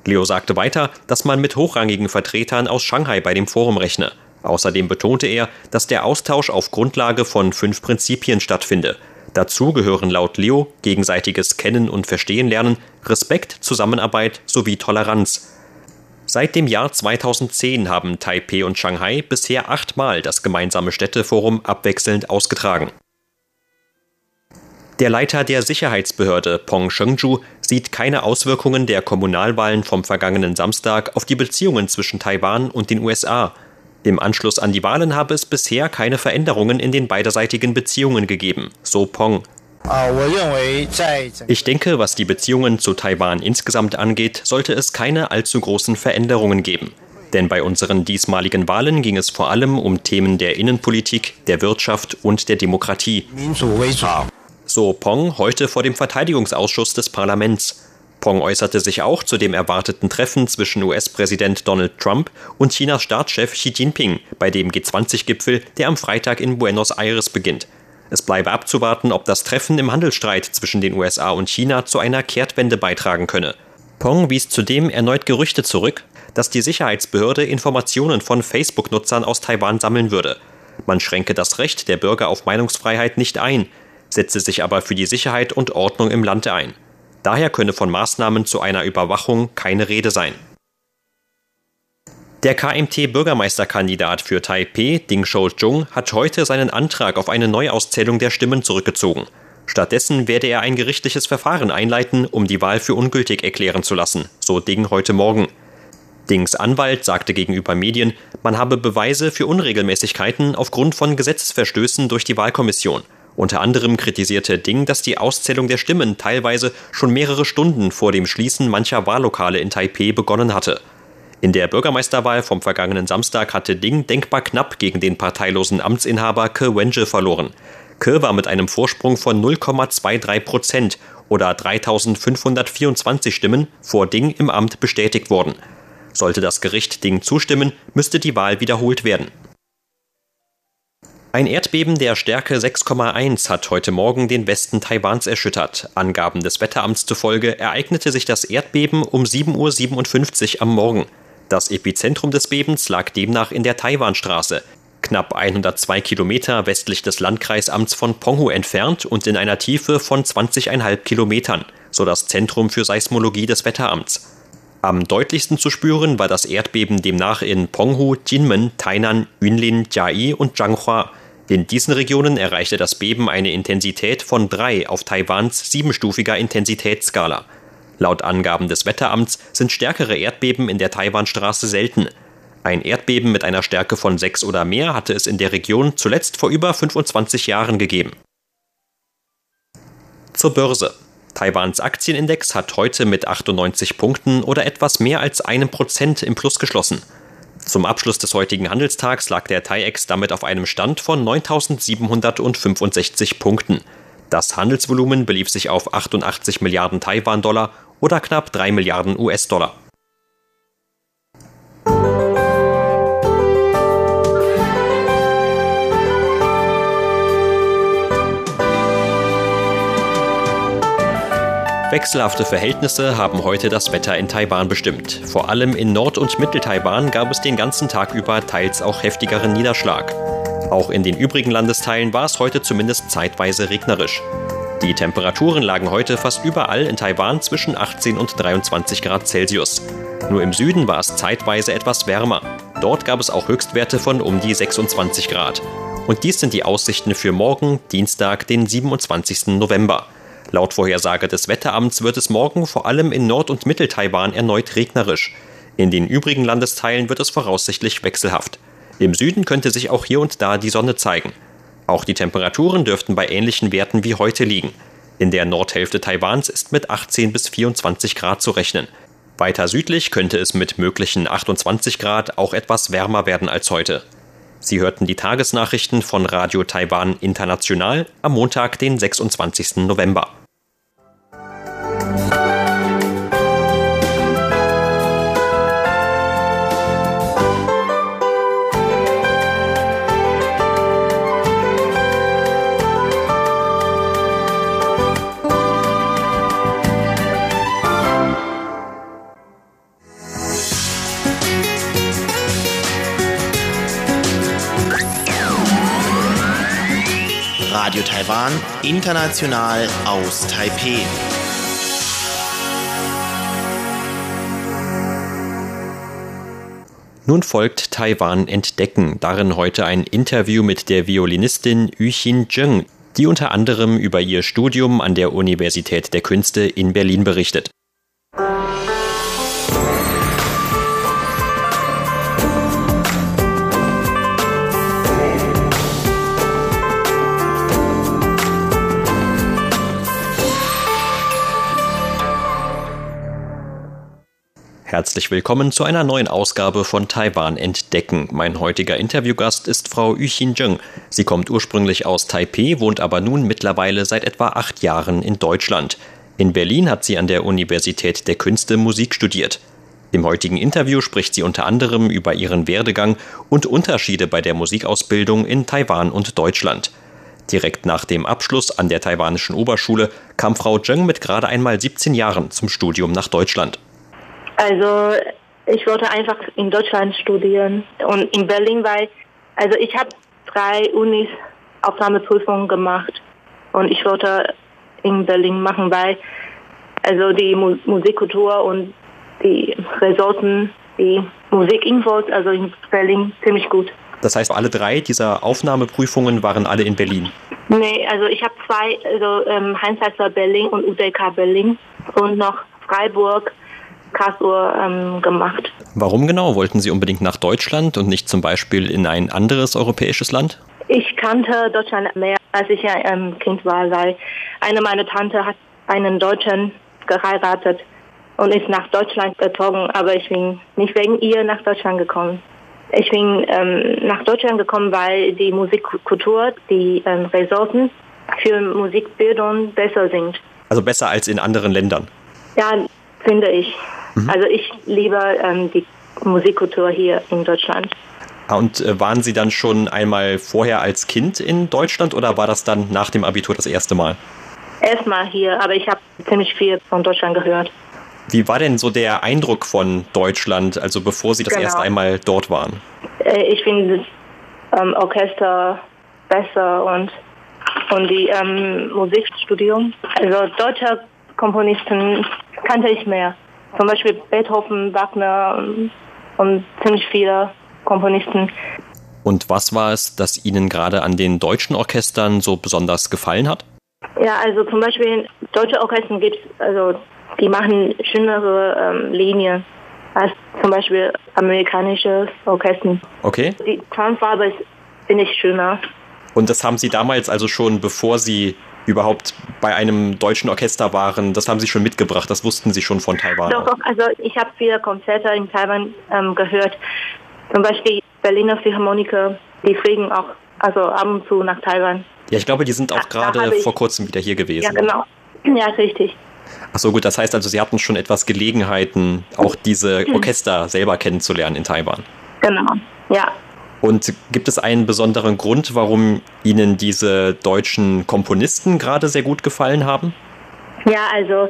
Leo sagte weiter, dass man mit hochrangigen Vertretern aus Shanghai bei dem Forum rechne. Außerdem betonte er, dass der Austausch auf Grundlage von fünf Prinzipien stattfinde. Dazu gehören laut Leo gegenseitiges Kennen und Verstehen lernen, Respekt, Zusammenarbeit sowie Toleranz. Seit dem Jahr 2010 haben Taipei und Shanghai bisher achtmal das gemeinsame Städteforum abwechselnd ausgetragen. Der Leiter der Sicherheitsbehörde Pong Shengju sieht keine Auswirkungen der Kommunalwahlen vom vergangenen Samstag auf die Beziehungen zwischen Taiwan und den USA. Im Anschluss an die Wahlen habe es bisher keine Veränderungen in den beiderseitigen Beziehungen gegeben, so Pong. Ich denke, was die Beziehungen zu Taiwan insgesamt angeht, sollte es keine allzu großen Veränderungen geben. Denn bei unseren diesmaligen Wahlen ging es vor allem um Themen der Innenpolitik, der Wirtschaft und der Demokratie so Pong heute vor dem Verteidigungsausschuss des Parlaments. Pong äußerte sich auch zu dem erwarteten Treffen zwischen US-Präsident Donald Trump und Chinas Staatschef Xi Jinping bei dem G20-Gipfel, der am Freitag in Buenos Aires beginnt. Es bleibe abzuwarten, ob das Treffen im Handelsstreit zwischen den USA und China zu einer Kehrtwende beitragen könne. Pong wies zudem erneut Gerüchte zurück, dass die Sicherheitsbehörde Informationen von Facebook-Nutzern aus Taiwan sammeln würde. Man schränke das Recht der Bürger auf Meinungsfreiheit nicht ein, setze sich aber für die Sicherheit und Ordnung im Land ein. Daher könne von Maßnahmen zu einer Überwachung keine Rede sein. Der KMT-Bürgermeisterkandidat für Taipeh, Ding Shou-jung, hat heute seinen Antrag auf eine Neuauszählung der Stimmen zurückgezogen. Stattdessen werde er ein gerichtliches Verfahren einleiten, um die Wahl für ungültig erklären zu lassen, so Ding heute Morgen. Dings Anwalt sagte gegenüber Medien, man habe Beweise für Unregelmäßigkeiten aufgrund von Gesetzesverstößen durch die Wahlkommission. Unter anderem kritisierte Ding, dass die Auszählung der Stimmen teilweise schon mehrere Stunden vor dem Schließen mancher Wahllokale in Taipeh begonnen hatte. In der Bürgermeisterwahl vom vergangenen Samstag hatte Ding denkbar knapp gegen den parteilosen Amtsinhaber Ke Wenje verloren. Ke war mit einem Vorsprung von 0,23 Prozent oder 3524 Stimmen vor Ding im Amt bestätigt worden. Sollte das Gericht Ding zustimmen, müsste die Wahl wiederholt werden. Ein Erdbeben der Stärke 6,1 hat heute Morgen den Westen Taiwans erschüttert. Angaben des Wetteramts zufolge ereignete sich das Erdbeben um 7.57 Uhr am Morgen. Das Epizentrum des Bebens lag demnach in der Taiwanstraße, knapp 102 Kilometer westlich des Landkreisamts von Penghu entfernt und in einer Tiefe von 20,5 Kilometern, so das Zentrum für Seismologie des Wetteramts. Am deutlichsten zu spüren war das Erdbeben demnach in Penghu, Jinmen, Tainan, Yunlin, Jiayi und Zhanghua. In diesen Regionen erreichte das Beben eine Intensität von 3 auf Taiwans siebenstufiger Intensitätsskala. Laut Angaben des Wetteramts sind stärkere Erdbeben in der Taiwanstraße selten. Ein Erdbeben mit einer Stärke von 6 oder mehr hatte es in der Region zuletzt vor über 25 Jahren gegeben. Zur Börse. Taiwans Aktienindex hat heute mit 98 Punkten oder etwas mehr als einem Prozent im Plus geschlossen. Zum Abschluss des heutigen Handelstags lag der TAIEX damit auf einem Stand von 9.765 Punkten. Das Handelsvolumen belief sich auf 88 Milliarden Taiwan-Dollar oder knapp 3 Milliarden US-Dollar. Wechselhafte Verhältnisse haben heute das Wetter in Taiwan bestimmt. Vor allem in Nord- und Mittel-Taiwan gab es den ganzen Tag über teils auch heftigeren Niederschlag. Auch in den übrigen Landesteilen war es heute zumindest zeitweise regnerisch. Die Temperaturen lagen heute fast überall in Taiwan zwischen 18 und 23 Grad Celsius. Nur im Süden war es zeitweise etwas wärmer. Dort gab es auch Höchstwerte von um die 26 Grad. Und dies sind die Aussichten für morgen, Dienstag, den 27. November. Laut Vorhersage des Wetteramts wird es morgen vor allem in Nord- und Mittel-Taiwan erneut regnerisch. In den übrigen Landesteilen wird es voraussichtlich wechselhaft. Im Süden könnte sich auch hier und da die Sonne zeigen. Auch die Temperaturen dürften bei ähnlichen Werten wie heute liegen. In der Nordhälfte Taiwans ist mit 18 bis 24 Grad zu rechnen. Weiter südlich könnte es mit möglichen 28 Grad auch etwas wärmer werden als heute. Sie hörten die Tagesnachrichten von Radio Taiwan International am Montag, den 26. November. International aus Taipeh. Nun folgt Taiwan entdecken, darin heute ein Interview mit der Violinistin Yu Xin Zheng die unter anderem über ihr Studium an der Universität der Künste in Berlin berichtet. Herzlich willkommen zu einer neuen Ausgabe von Taiwan Entdecken. Mein heutiger Interviewgast ist Frau Yuxin Zheng. Sie kommt ursprünglich aus Taipei, wohnt aber nun mittlerweile seit etwa acht Jahren in Deutschland. In Berlin hat sie an der Universität der Künste Musik studiert. Im heutigen Interview spricht sie unter anderem über ihren Werdegang und Unterschiede bei der Musikausbildung in Taiwan und Deutschland. Direkt nach dem Abschluss an der taiwanischen Oberschule kam Frau Zheng mit gerade einmal 17 Jahren zum Studium nach Deutschland. Also ich wollte einfach in Deutschland studieren und in Berlin, weil also ich habe drei Unis Aufnahmeprüfungen gemacht und ich wollte in Berlin machen, weil also die Mu Musikkultur und die Ressourcen, die Musikinfos, also in Berlin ziemlich gut. Das heißt, alle drei dieser Aufnahmeprüfungen waren alle in Berlin? Nee, also ich habe zwei, also ähm, Heinz Berlin und UDK Berlin und noch Freiburg, Karlsruhe ähm, gemacht. Warum genau? Wollten Sie unbedingt nach Deutschland und nicht zum Beispiel in ein anderes europäisches Land? Ich kannte Deutschland mehr, als ich ein ähm, Kind war, weil eine meiner Tante hat einen Deutschen geheiratet und ist nach Deutschland gezogen, aber ich bin nicht wegen ihr nach Deutschland gekommen. Ich bin ähm, nach Deutschland gekommen, weil die Musikkultur, die ähm, Ressourcen für Musikbildung besser sind. Also besser als in anderen Ländern? Ja, finde ich. Mhm. Also ich liebe ähm, die Musikkultur hier in Deutschland. Ah, und äh, waren Sie dann schon einmal vorher als Kind in Deutschland oder war das dann nach dem Abitur das erste Mal? Erstmal hier, aber ich habe ziemlich viel von Deutschland gehört. Wie war denn so der Eindruck von Deutschland, also bevor Sie das genau. erste einmal dort waren? Äh, ich finde das ähm, Orchester besser und, und die ähm, Musikstudium. Also deutsche Komponisten kannte ich mehr zum Beispiel Beethoven, Wagner und, und ziemlich viele Komponisten. Und was war es, das Ihnen gerade an den deutschen Orchestern so besonders gefallen hat? Ja, also zum Beispiel deutsche Orchester gibt es, also die machen schönere ähm, Linien als zum Beispiel amerikanische Orchester. Okay. Die ist, finde ich, schöner. Und das haben Sie damals also schon, bevor Sie überhaupt bei einem deutschen Orchester waren. Das haben Sie schon mitgebracht, das wussten Sie schon von Taiwan. Doch, doch also ich habe viele Konzerte in Taiwan ähm, gehört. Zum Beispiel Berliner Philharmoniker, die fliegen auch also ab und zu nach Taiwan. Ja, ich glaube, die sind auch gerade vor kurzem wieder hier gewesen. Ja, genau. Ja, richtig. Ach so, gut, das heißt also, Sie hatten schon etwas Gelegenheiten, auch diese Orchester selber kennenzulernen in Taiwan. Genau, ja. Und gibt es einen besonderen Grund, warum Ihnen diese deutschen Komponisten gerade sehr gut gefallen haben? Ja, also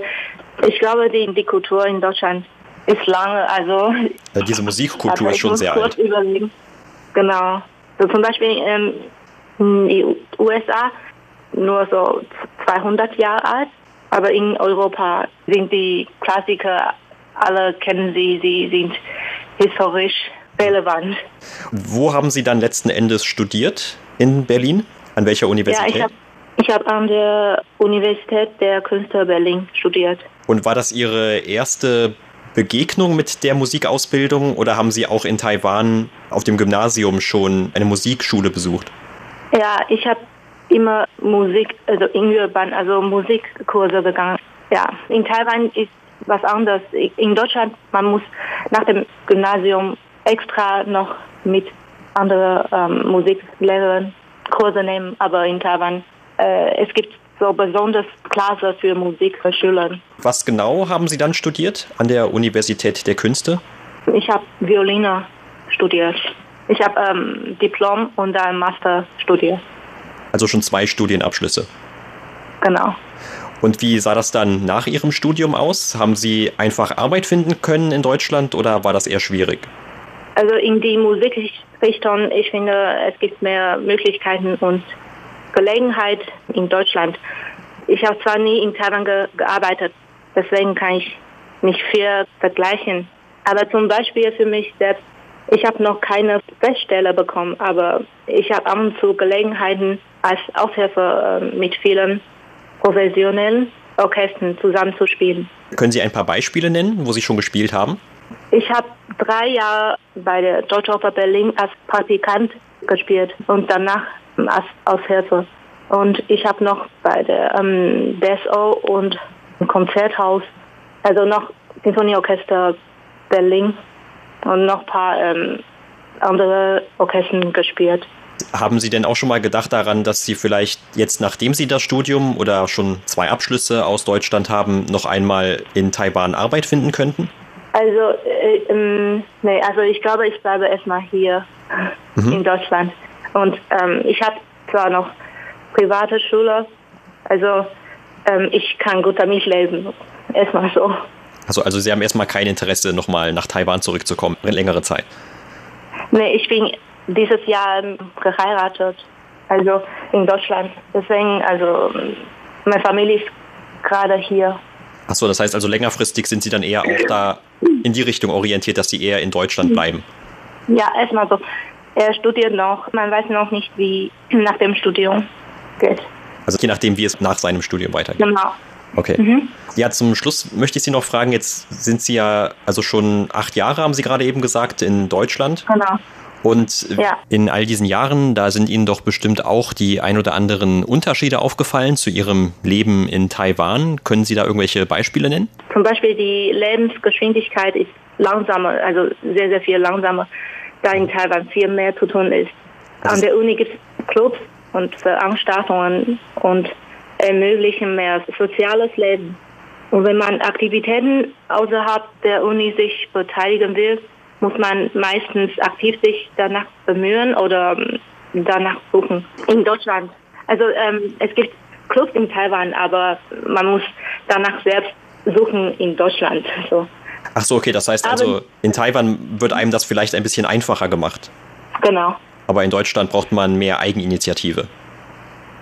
ich glaube, die, die Kultur in Deutschland ist lange, also ja, diese Musikkultur also ist schon sehr alt. Überlegen. Genau. So zum Beispiel ähm, in den USA nur so 200 Jahre alt, aber in Europa sind die Klassiker, alle kennen sie, sie sind historisch relevant. Wo haben Sie dann letzten Endes studiert in Berlin? An welcher Universität? Ja, ich habe hab an der Universität der Künste Berlin studiert. Und war das Ihre erste Begegnung mit der Musikausbildung oder haben Sie auch in Taiwan auf dem Gymnasium schon eine Musikschule besucht? Ja, ich habe immer Musik, also Ingürbahn, also Musikkurse gegangen. Ja, in Taiwan ist was anderes. In Deutschland, man muss nach dem Gymnasium extra noch mit anderen ähm, Musiklehrern Kurse nehmen, aber in Taiwan äh, es gibt so besonders Klasse für Musik für Schüler. Was genau haben Sie dann studiert an der Universität der Künste? Ich habe Violine studiert. Ich habe ähm, Diplom und ein Master studiert. Also schon zwei Studienabschlüsse. Genau. Und wie sah das dann nach Ihrem Studium aus? Haben Sie einfach Arbeit finden können in Deutschland oder war das eher schwierig? Also in die Musikrichtung, ich finde, es gibt mehr Möglichkeiten und Gelegenheit in Deutschland. Ich habe zwar nie in Taiwan ge gearbeitet, deswegen kann ich nicht viel vergleichen. Aber zum Beispiel für mich selbst, Ich habe noch keine Feststelle bekommen, aber ich habe ab und zu Gelegenheiten als Aushelfer äh, mit vielen professionellen Orchestern zusammenzuspielen. Können Sie ein paar Beispiele nennen, wo Sie schon gespielt haben? Ich habe drei Jahre bei der Deutsche Oper Berlin als Praktikant gespielt und danach als Aushelfer. Und ich habe noch bei der ähm, DSO und Konzerthaus, also noch Sinfonieorchester Berlin und noch ein paar ähm, andere Orchester gespielt. Haben Sie denn auch schon mal gedacht daran, dass Sie vielleicht jetzt, nachdem Sie das Studium oder schon zwei Abschlüsse aus Deutschland haben, noch einmal in Taiwan Arbeit finden könnten? Also, äh, ähm, nee, also ich glaube, ich bleibe erstmal hier mhm. in Deutschland. Und ähm, ich habe zwar noch private Schule, also ähm, ich kann gut damit leben. Erstmal so. Also, also Sie haben erstmal kein Interesse, nochmal nach Taiwan zurückzukommen, längere Zeit? Nee, ich bin dieses Jahr geheiratet, also in Deutschland. Deswegen, also meine Familie ist gerade hier. Achso, das heißt also längerfristig sind Sie dann eher auch da in die Richtung orientiert, dass Sie eher in Deutschland bleiben? Ja, erstmal so. Er studiert noch. Man weiß noch nicht, wie nach dem Studium geht. Also je nachdem, wie es nach seinem Studium weitergeht. Genau. Okay. Mhm. Ja, zum Schluss möchte ich Sie noch fragen, jetzt sind Sie ja, also schon acht Jahre, haben Sie gerade eben gesagt, in Deutschland. Genau. Und ja. in all diesen Jahren, da sind Ihnen doch bestimmt auch die ein oder anderen Unterschiede aufgefallen zu Ihrem Leben in Taiwan. Können Sie da irgendwelche Beispiele nennen? Zum Beispiel die Lebensgeschwindigkeit ist langsamer, also sehr, sehr viel langsamer, da in Taiwan viel mehr zu tun ist. An der Uni gibt es Clubs und Veranstaltungen und ermöglichen mehr soziales Leben. Und wenn man Aktivitäten außerhalb der Uni sich beteiligen will, muss man meistens aktiv sich danach bemühen oder ähm, danach suchen. In Deutschland. Also ähm, es gibt Clubs in Taiwan, aber man muss danach selbst suchen in Deutschland. So. Ach so, okay, das heißt also, in Taiwan wird einem das vielleicht ein bisschen einfacher gemacht. Genau. Aber in Deutschland braucht man mehr Eigeninitiative.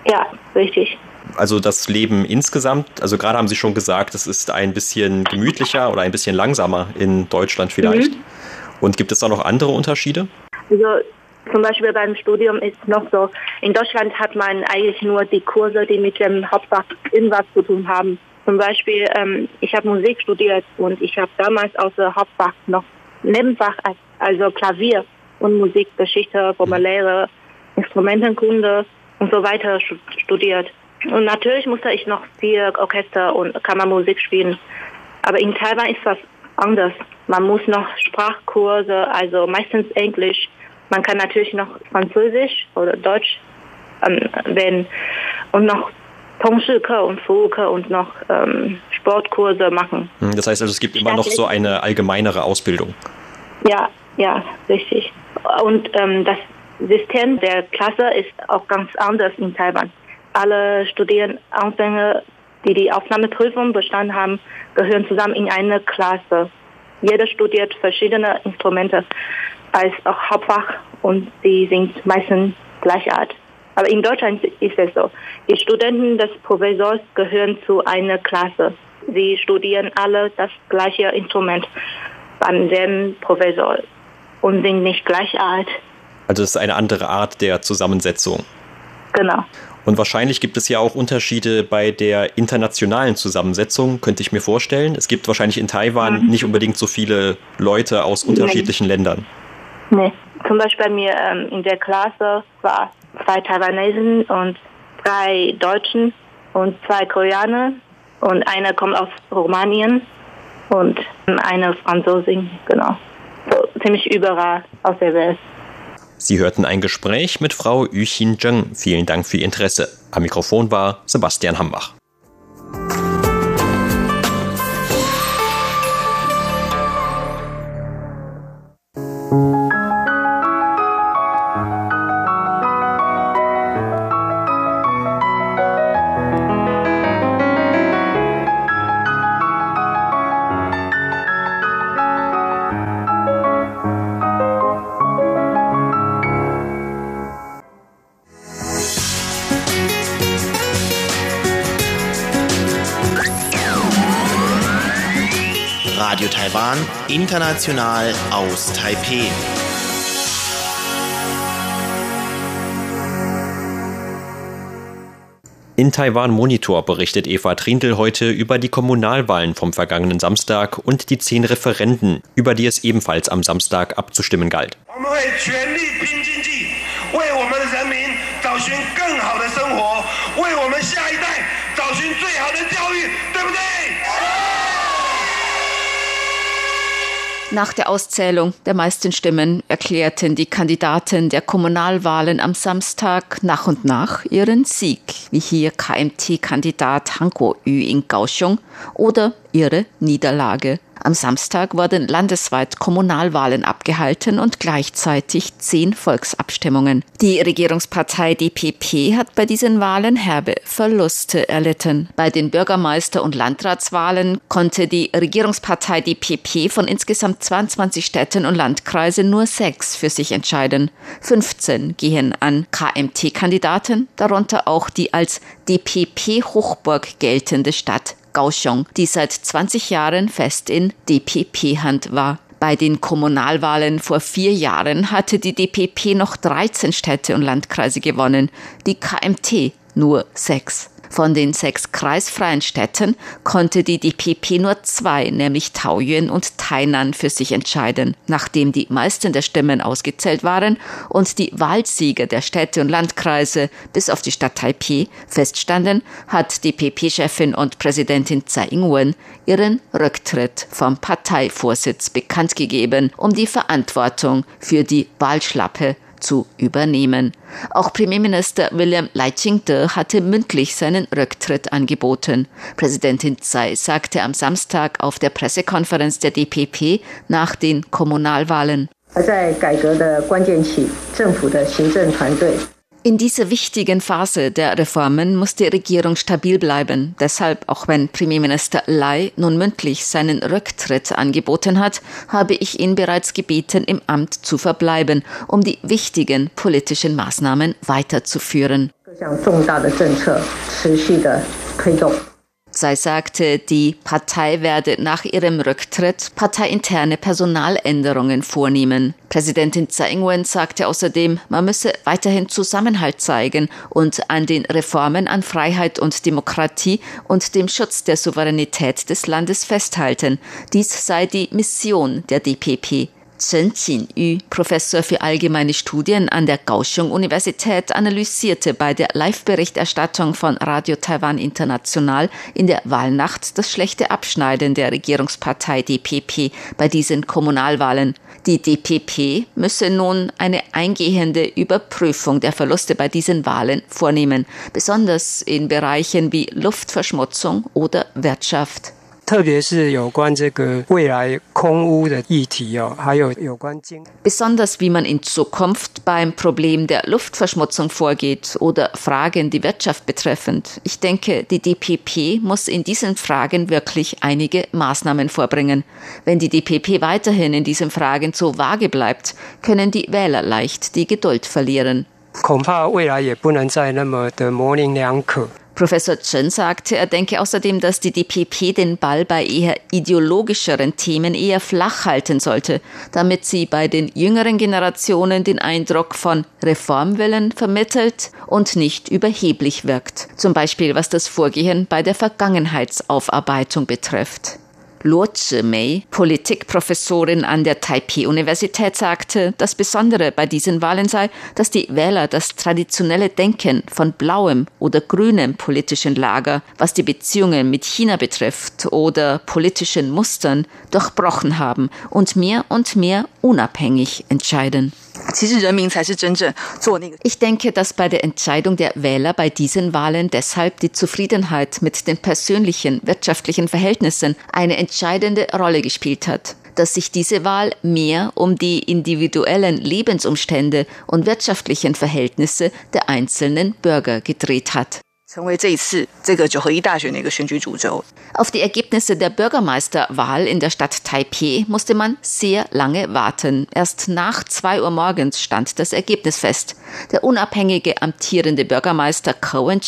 Ja, richtig. Also das Leben insgesamt, also gerade haben Sie schon gesagt, es ist ein bisschen gemütlicher oder ein bisschen langsamer in Deutschland vielleicht. Mhm. Und gibt es da noch andere Unterschiede? Also zum Beispiel beim Studium ist noch so, in Deutschland hat man eigentlich nur die Kurse, die mit dem Hauptfach irgendwas zu tun haben. Zum Beispiel, ähm, ich habe Musik studiert und ich habe damals außer Hauptfach noch Nebenfach, also Klavier und Musikgeschichte, Formuläre, Instrumentenkunde und so weiter studiert. Und natürlich musste ich noch viel Orchester und Kammermusik spielen. Aber in Taiwan ist das anders. Man muss noch Sprachkurse, also meistens Englisch. Man kann natürlich noch Französisch oder Deutsch ähm, wählen und noch Tongshike und Fuke und noch ähm, Sportkurse machen. Hm, das heißt also, es gibt immer noch so eine allgemeinere Ausbildung. Ja, ja, richtig. Und ähm, das System der Klasse ist auch ganz anders in Taiwan. Alle Studierendenanfänger, die die Aufnahmeprüfung bestanden haben, gehören zusammen in eine Klasse. Jeder studiert verschiedene Instrumente als auch Hauptfach und sie sind meistens gleichartig. Aber in Deutschland ist es so. Die Studenten des Professors gehören zu einer Klasse. Sie studieren alle das gleiche Instrument beim selben Professor und sind nicht gleichartig. Also es ist eine andere Art der Zusammensetzung. Genau. Und wahrscheinlich gibt es ja auch Unterschiede bei der internationalen Zusammensetzung, könnte ich mir vorstellen. Es gibt wahrscheinlich in Taiwan mhm. nicht unbedingt so viele Leute aus unterschiedlichen nee. Ländern. Nee. Zum Beispiel bei mir ähm, in der Klasse war zwei Taiwanesen und drei Deutschen und zwei Koreaner und einer kommt aus Rumänien und eine Franzosin, genau. So ziemlich überall aus der Welt. Sie hörten ein Gespräch mit Frau Yuxin Zheng. Vielen Dank für Ihr Interesse. Am Mikrofon war Sebastian Hambach. international aus Taipeh. In Taiwan Monitor berichtet Eva Trindl heute über die Kommunalwahlen vom vergangenen Samstag und die zehn Referenden, über die es ebenfalls am Samstag abzustimmen galt. Wir nach der Auszählung der meisten Stimmen erklärten die Kandidaten der Kommunalwahlen am Samstag nach und nach ihren Sieg, wie hier KMT-Kandidat Han Kuo-yu in Kaohsiung oder ihre Niederlage. Am Samstag wurden landesweit Kommunalwahlen abgehalten und gleichzeitig zehn Volksabstimmungen. Die Regierungspartei DPP hat bei diesen Wahlen herbe Verluste erlitten. Bei den Bürgermeister- und Landratswahlen konnte die Regierungspartei DPP von insgesamt 22 Städten und Landkreisen nur sechs für sich entscheiden. 15 gehen an KMT-Kandidaten, darunter auch die als DPP-Hochburg geltende Stadt Kaohsiung, die seit 20 Jahren fest in DPP-Hand war. Bei den Kommunalwahlen vor vier Jahren hatte die DPP noch 13 Städte und Landkreise gewonnen, die KMT nur sechs. Von den sechs kreisfreien Städten konnte die DPP nur zwei, nämlich Taoyuan und Tainan, für sich entscheiden. Nachdem die meisten der Stimmen ausgezählt waren und die Wahlsieger der Städte und Landkreise bis auf die Stadt Taipei feststanden, hat DPP-Chefin und Präsidentin Tsai Ing-wen ihren Rücktritt vom Parteivorsitz bekannt gegeben, um die Verantwortung für die Wahlschlappe zu übernehmen. Auch Premierminister William Leichingte hatte mündlich seinen Rücktritt angeboten. Präsidentin Tsai sagte am Samstag auf der Pressekonferenz der DPP nach den Kommunalwahlen. 在改革的关键期，政府的行政团队 in dieser wichtigen Phase der Reformen muss die Regierung stabil bleiben. Deshalb, auch wenn Premierminister Lai nun mündlich seinen Rücktritt angeboten hat, habe ich ihn bereits gebeten, im Amt zu verbleiben, um die wichtigen politischen Maßnahmen weiterzuführen. Sei sagte, die Partei werde nach ihrem Rücktritt parteiinterne Personaländerungen vornehmen. Präsidentin Tsai Ing-wen sagte außerdem, man müsse weiterhin Zusammenhalt zeigen und an den Reformen an Freiheit und Demokratie und dem Schutz der Souveränität des Landes festhalten. Dies sei die Mission der DPP. Chen Qin-Yu, Professor für allgemeine Studien an der Kaohsiung-Universität, analysierte bei der Live-Berichterstattung von Radio Taiwan International in der Wahlnacht das schlechte Abschneiden der Regierungspartei DPP bei diesen Kommunalwahlen. Die DPP müsse nun eine eingehende Überprüfung der Verluste bei diesen Wahlen vornehmen, besonders in Bereichen wie Luftverschmutzung oder Wirtschaft. 特别是有关这个未来空污的议题哦，还有有关经 Besonders wie man in Zukunft beim Problem der Luftverschmutzung vorgeht oder Fragen die Wirtschaft betreffend. Ich denke, die DPP muss in diesen Fragen wirklich einige Maßnahmen vorbringen. Wenn die DPP weiterhin in diesen Fragen so vage bleibt, können die Wähler leicht die Geduld verlieren. 恐怕未来也不能再那么的模棱两可。 Professor Chen sagte, er denke außerdem, dass die DPP den Ball bei eher ideologischeren Themen eher flach halten sollte, damit sie bei den jüngeren Generationen den Eindruck von Reformwillen vermittelt und nicht überheblich wirkt. Zum Beispiel was das Vorgehen bei der Vergangenheitsaufarbeitung betrifft. Luo Zhimei, Politikprofessorin an der Taipei-Universität, sagte, das Besondere bei diesen Wahlen sei, dass die Wähler das traditionelle Denken von blauem oder grünem politischen Lager, was die Beziehungen mit China betrifft oder politischen Mustern, durchbrochen haben und mehr und mehr unabhängig entscheiden. Ich denke, dass bei der Entscheidung der Wähler bei diesen Wahlen deshalb die Zufriedenheit mit den persönlichen wirtschaftlichen Verhältnissen eine entscheidende Rolle gespielt hat dass sich diese Wahl mehr um die individuellen Lebensumstände und wirtschaftlichen Verhältnisse der einzelnen Bürger gedreht hat. Auf die Ergebnisse der Bürgermeisterwahl in der Stadt Taipeh musste man sehr lange warten. Erst nach 2 Uhr morgens stand das Ergebnis fest. Der unabhängige amtierende Bürgermeister Cohen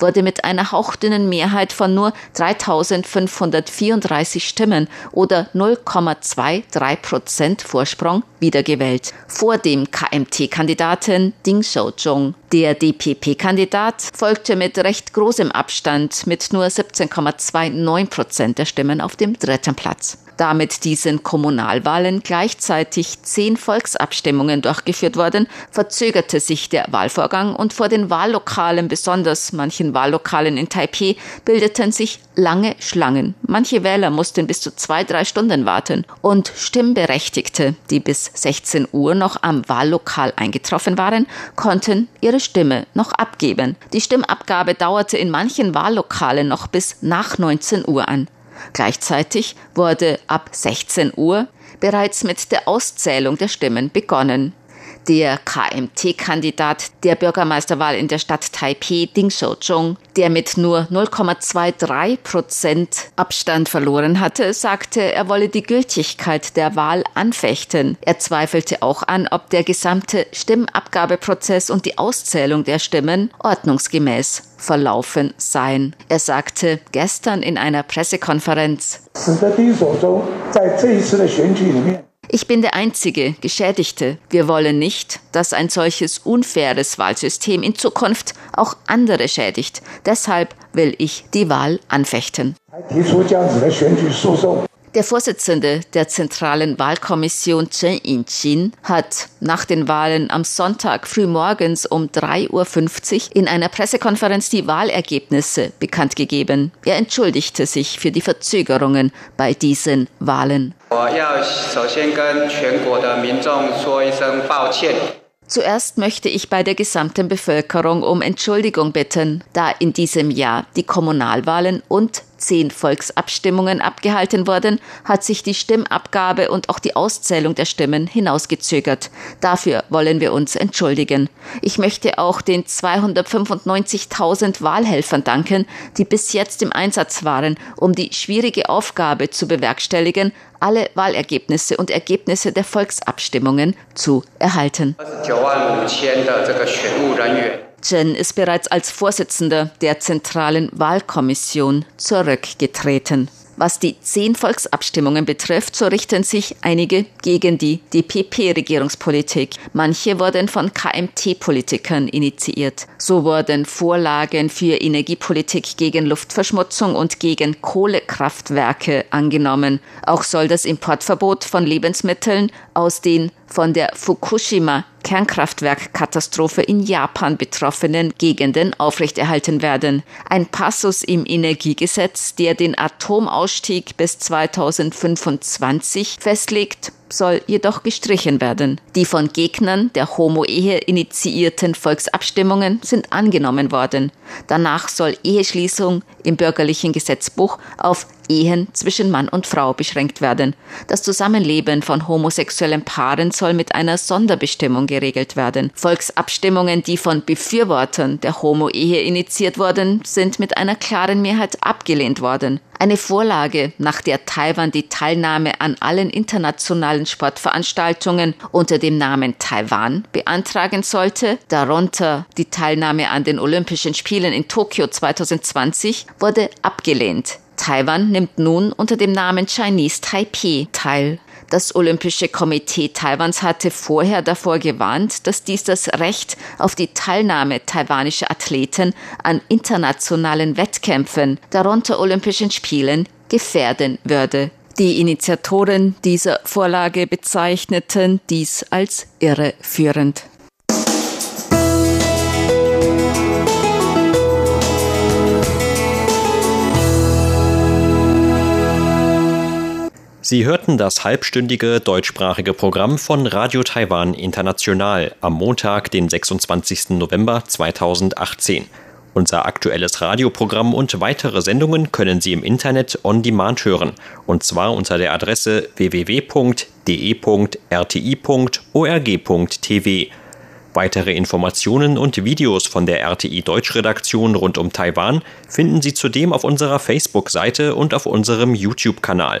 wurde mit einer hauchdünnen Mehrheit von nur 3534 Stimmen oder 0,23 Prozent Vorsprung wiedergewählt. Vor dem KMT-Kandidaten Ding Xiaozhong. Der DPP-Kandidat folgte mit recht großem Abstand mit nur 17,29 Prozent der Stimmen auf dem dritten Platz da mit diesen Kommunalwahlen gleichzeitig zehn Volksabstimmungen durchgeführt wurden, verzögerte sich der Wahlvorgang und vor den Wahllokalen, besonders manchen Wahllokalen in Taipeh, bildeten sich lange Schlangen. Manche Wähler mussten bis zu zwei, drei Stunden warten und Stimmberechtigte, die bis 16 Uhr noch am Wahllokal eingetroffen waren, konnten ihre Stimme noch abgeben. Die Stimmabgabe dauerte in manchen Wahllokalen noch bis nach 19 Uhr an. Gleichzeitig wurde ab 16 Uhr bereits mit der Auszählung der Stimmen begonnen. Der KMT-Kandidat der Bürgermeisterwahl in der Stadt Taipei, Ding Xiuzhong, der mit nur 0,23 Prozent Abstand verloren hatte, sagte, er wolle die Gültigkeit der Wahl anfechten. Er zweifelte auch an, ob der gesamte Stimmabgabeprozess und die Auszählung der Stimmen ordnungsgemäß verlaufen seien. Er sagte gestern in einer Pressekonferenz, ich bin der einzige Geschädigte. Wir wollen nicht, dass ein solches unfaires Wahlsystem in Zukunft auch andere schädigt. Deshalb will ich die Wahl anfechten. Der Vorsitzende der Zentralen Wahlkommission Chen In-chin hat nach den Wahlen am Sonntag frühmorgens um 3.50 Uhr in einer Pressekonferenz die Wahlergebnisse bekannt gegeben. Er entschuldigte sich für die Verzögerungen bei diesen Wahlen. Zuerst möchte ich bei der gesamten Bevölkerung um Entschuldigung bitten, da in diesem Jahr die Kommunalwahlen und zehn Volksabstimmungen abgehalten wurden, hat sich die Stimmabgabe und auch die Auszählung der Stimmen hinausgezögert. Dafür wollen wir uns entschuldigen. Ich möchte auch den 295.000 Wahlhelfern danken, die bis jetzt im Einsatz waren, um die schwierige Aufgabe zu bewerkstelligen, alle Wahlergebnisse und Ergebnisse der Volksabstimmungen zu erhalten. Chen ist bereits als Vorsitzender der Zentralen Wahlkommission zurückgetreten. Was die zehn Volksabstimmungen betrifft, so richten sich einige gegen die DPP-Regierungspolitik. Manche wurden von KMT-Politikern initiiert. So wurden Vorlagen für Energiepolitik gegen Luftverschmutzung und gegen Kohlekraftwerke angenommen. Auch soll das Importverbot von Lebensmitteln aus den von der Fukushima Kernkraftwerkkatastrophe in Japan betroffenen Gegenden aufrechterhalten werden. Ein Passus im Energiegesetz, der den Atomausstieg bis 2025 festlegt, soll jedoch gestrichen werden. Die von Gegnern der Homo-Ehe initiierten Volksabstimmungen sind angenommen worden. Danach soll Eheschließung im bürgerlichen Gesetzbuch auf Ehen zwischen Mann und Frau beschränkt werden. Das Zusammenleben von homosexuellen Paaren soll mit einer Sonderbestimmung geregelt werden. Volksabstimmungen, die von Befürwortern der Homo-Ehe initiiert wurden, sind mit einer klaren Mehrheit abgelehnt worden. Eine Vorlage, nach der Taiwan die Teilnahme an allen internationalen Sportveranstaltungen unter dem Namen Taiwan beantragen sollte, darunter die Teilnahme an den Olympischen Spielen in Tokio 2020, wurde abgelehnt. Taiwan nimmt nun unter dem Namen Chinese Taipei teil. Das Olympische Komitee Taiwans hatte vorher davor gewarnt, dass dies das Recht auf die Teilnahme taiwanischer Athleten an internationalen Wettkämpfen, darunter Olympischen Spielen, gefährden würde. Die Initiatoren dieser Vorlage bezeichneten dies als irreführend. Sie hörten das halbstündige deutschsprachige Programm von Radio Taiwan International am Montag, den 26. November 2018. Unser aktuelles Radioprogramm und weitere Sendungen können Sie im Internet on demand hören, und zwar unter der Adresse www.de.rti.org.tv. Weitere Informationen und Videos von der RTI Deutschredaktion rund um Taiwan finden Sie zudem auf unserer Facebook-Seite und auf unserem YouTube-Kanal.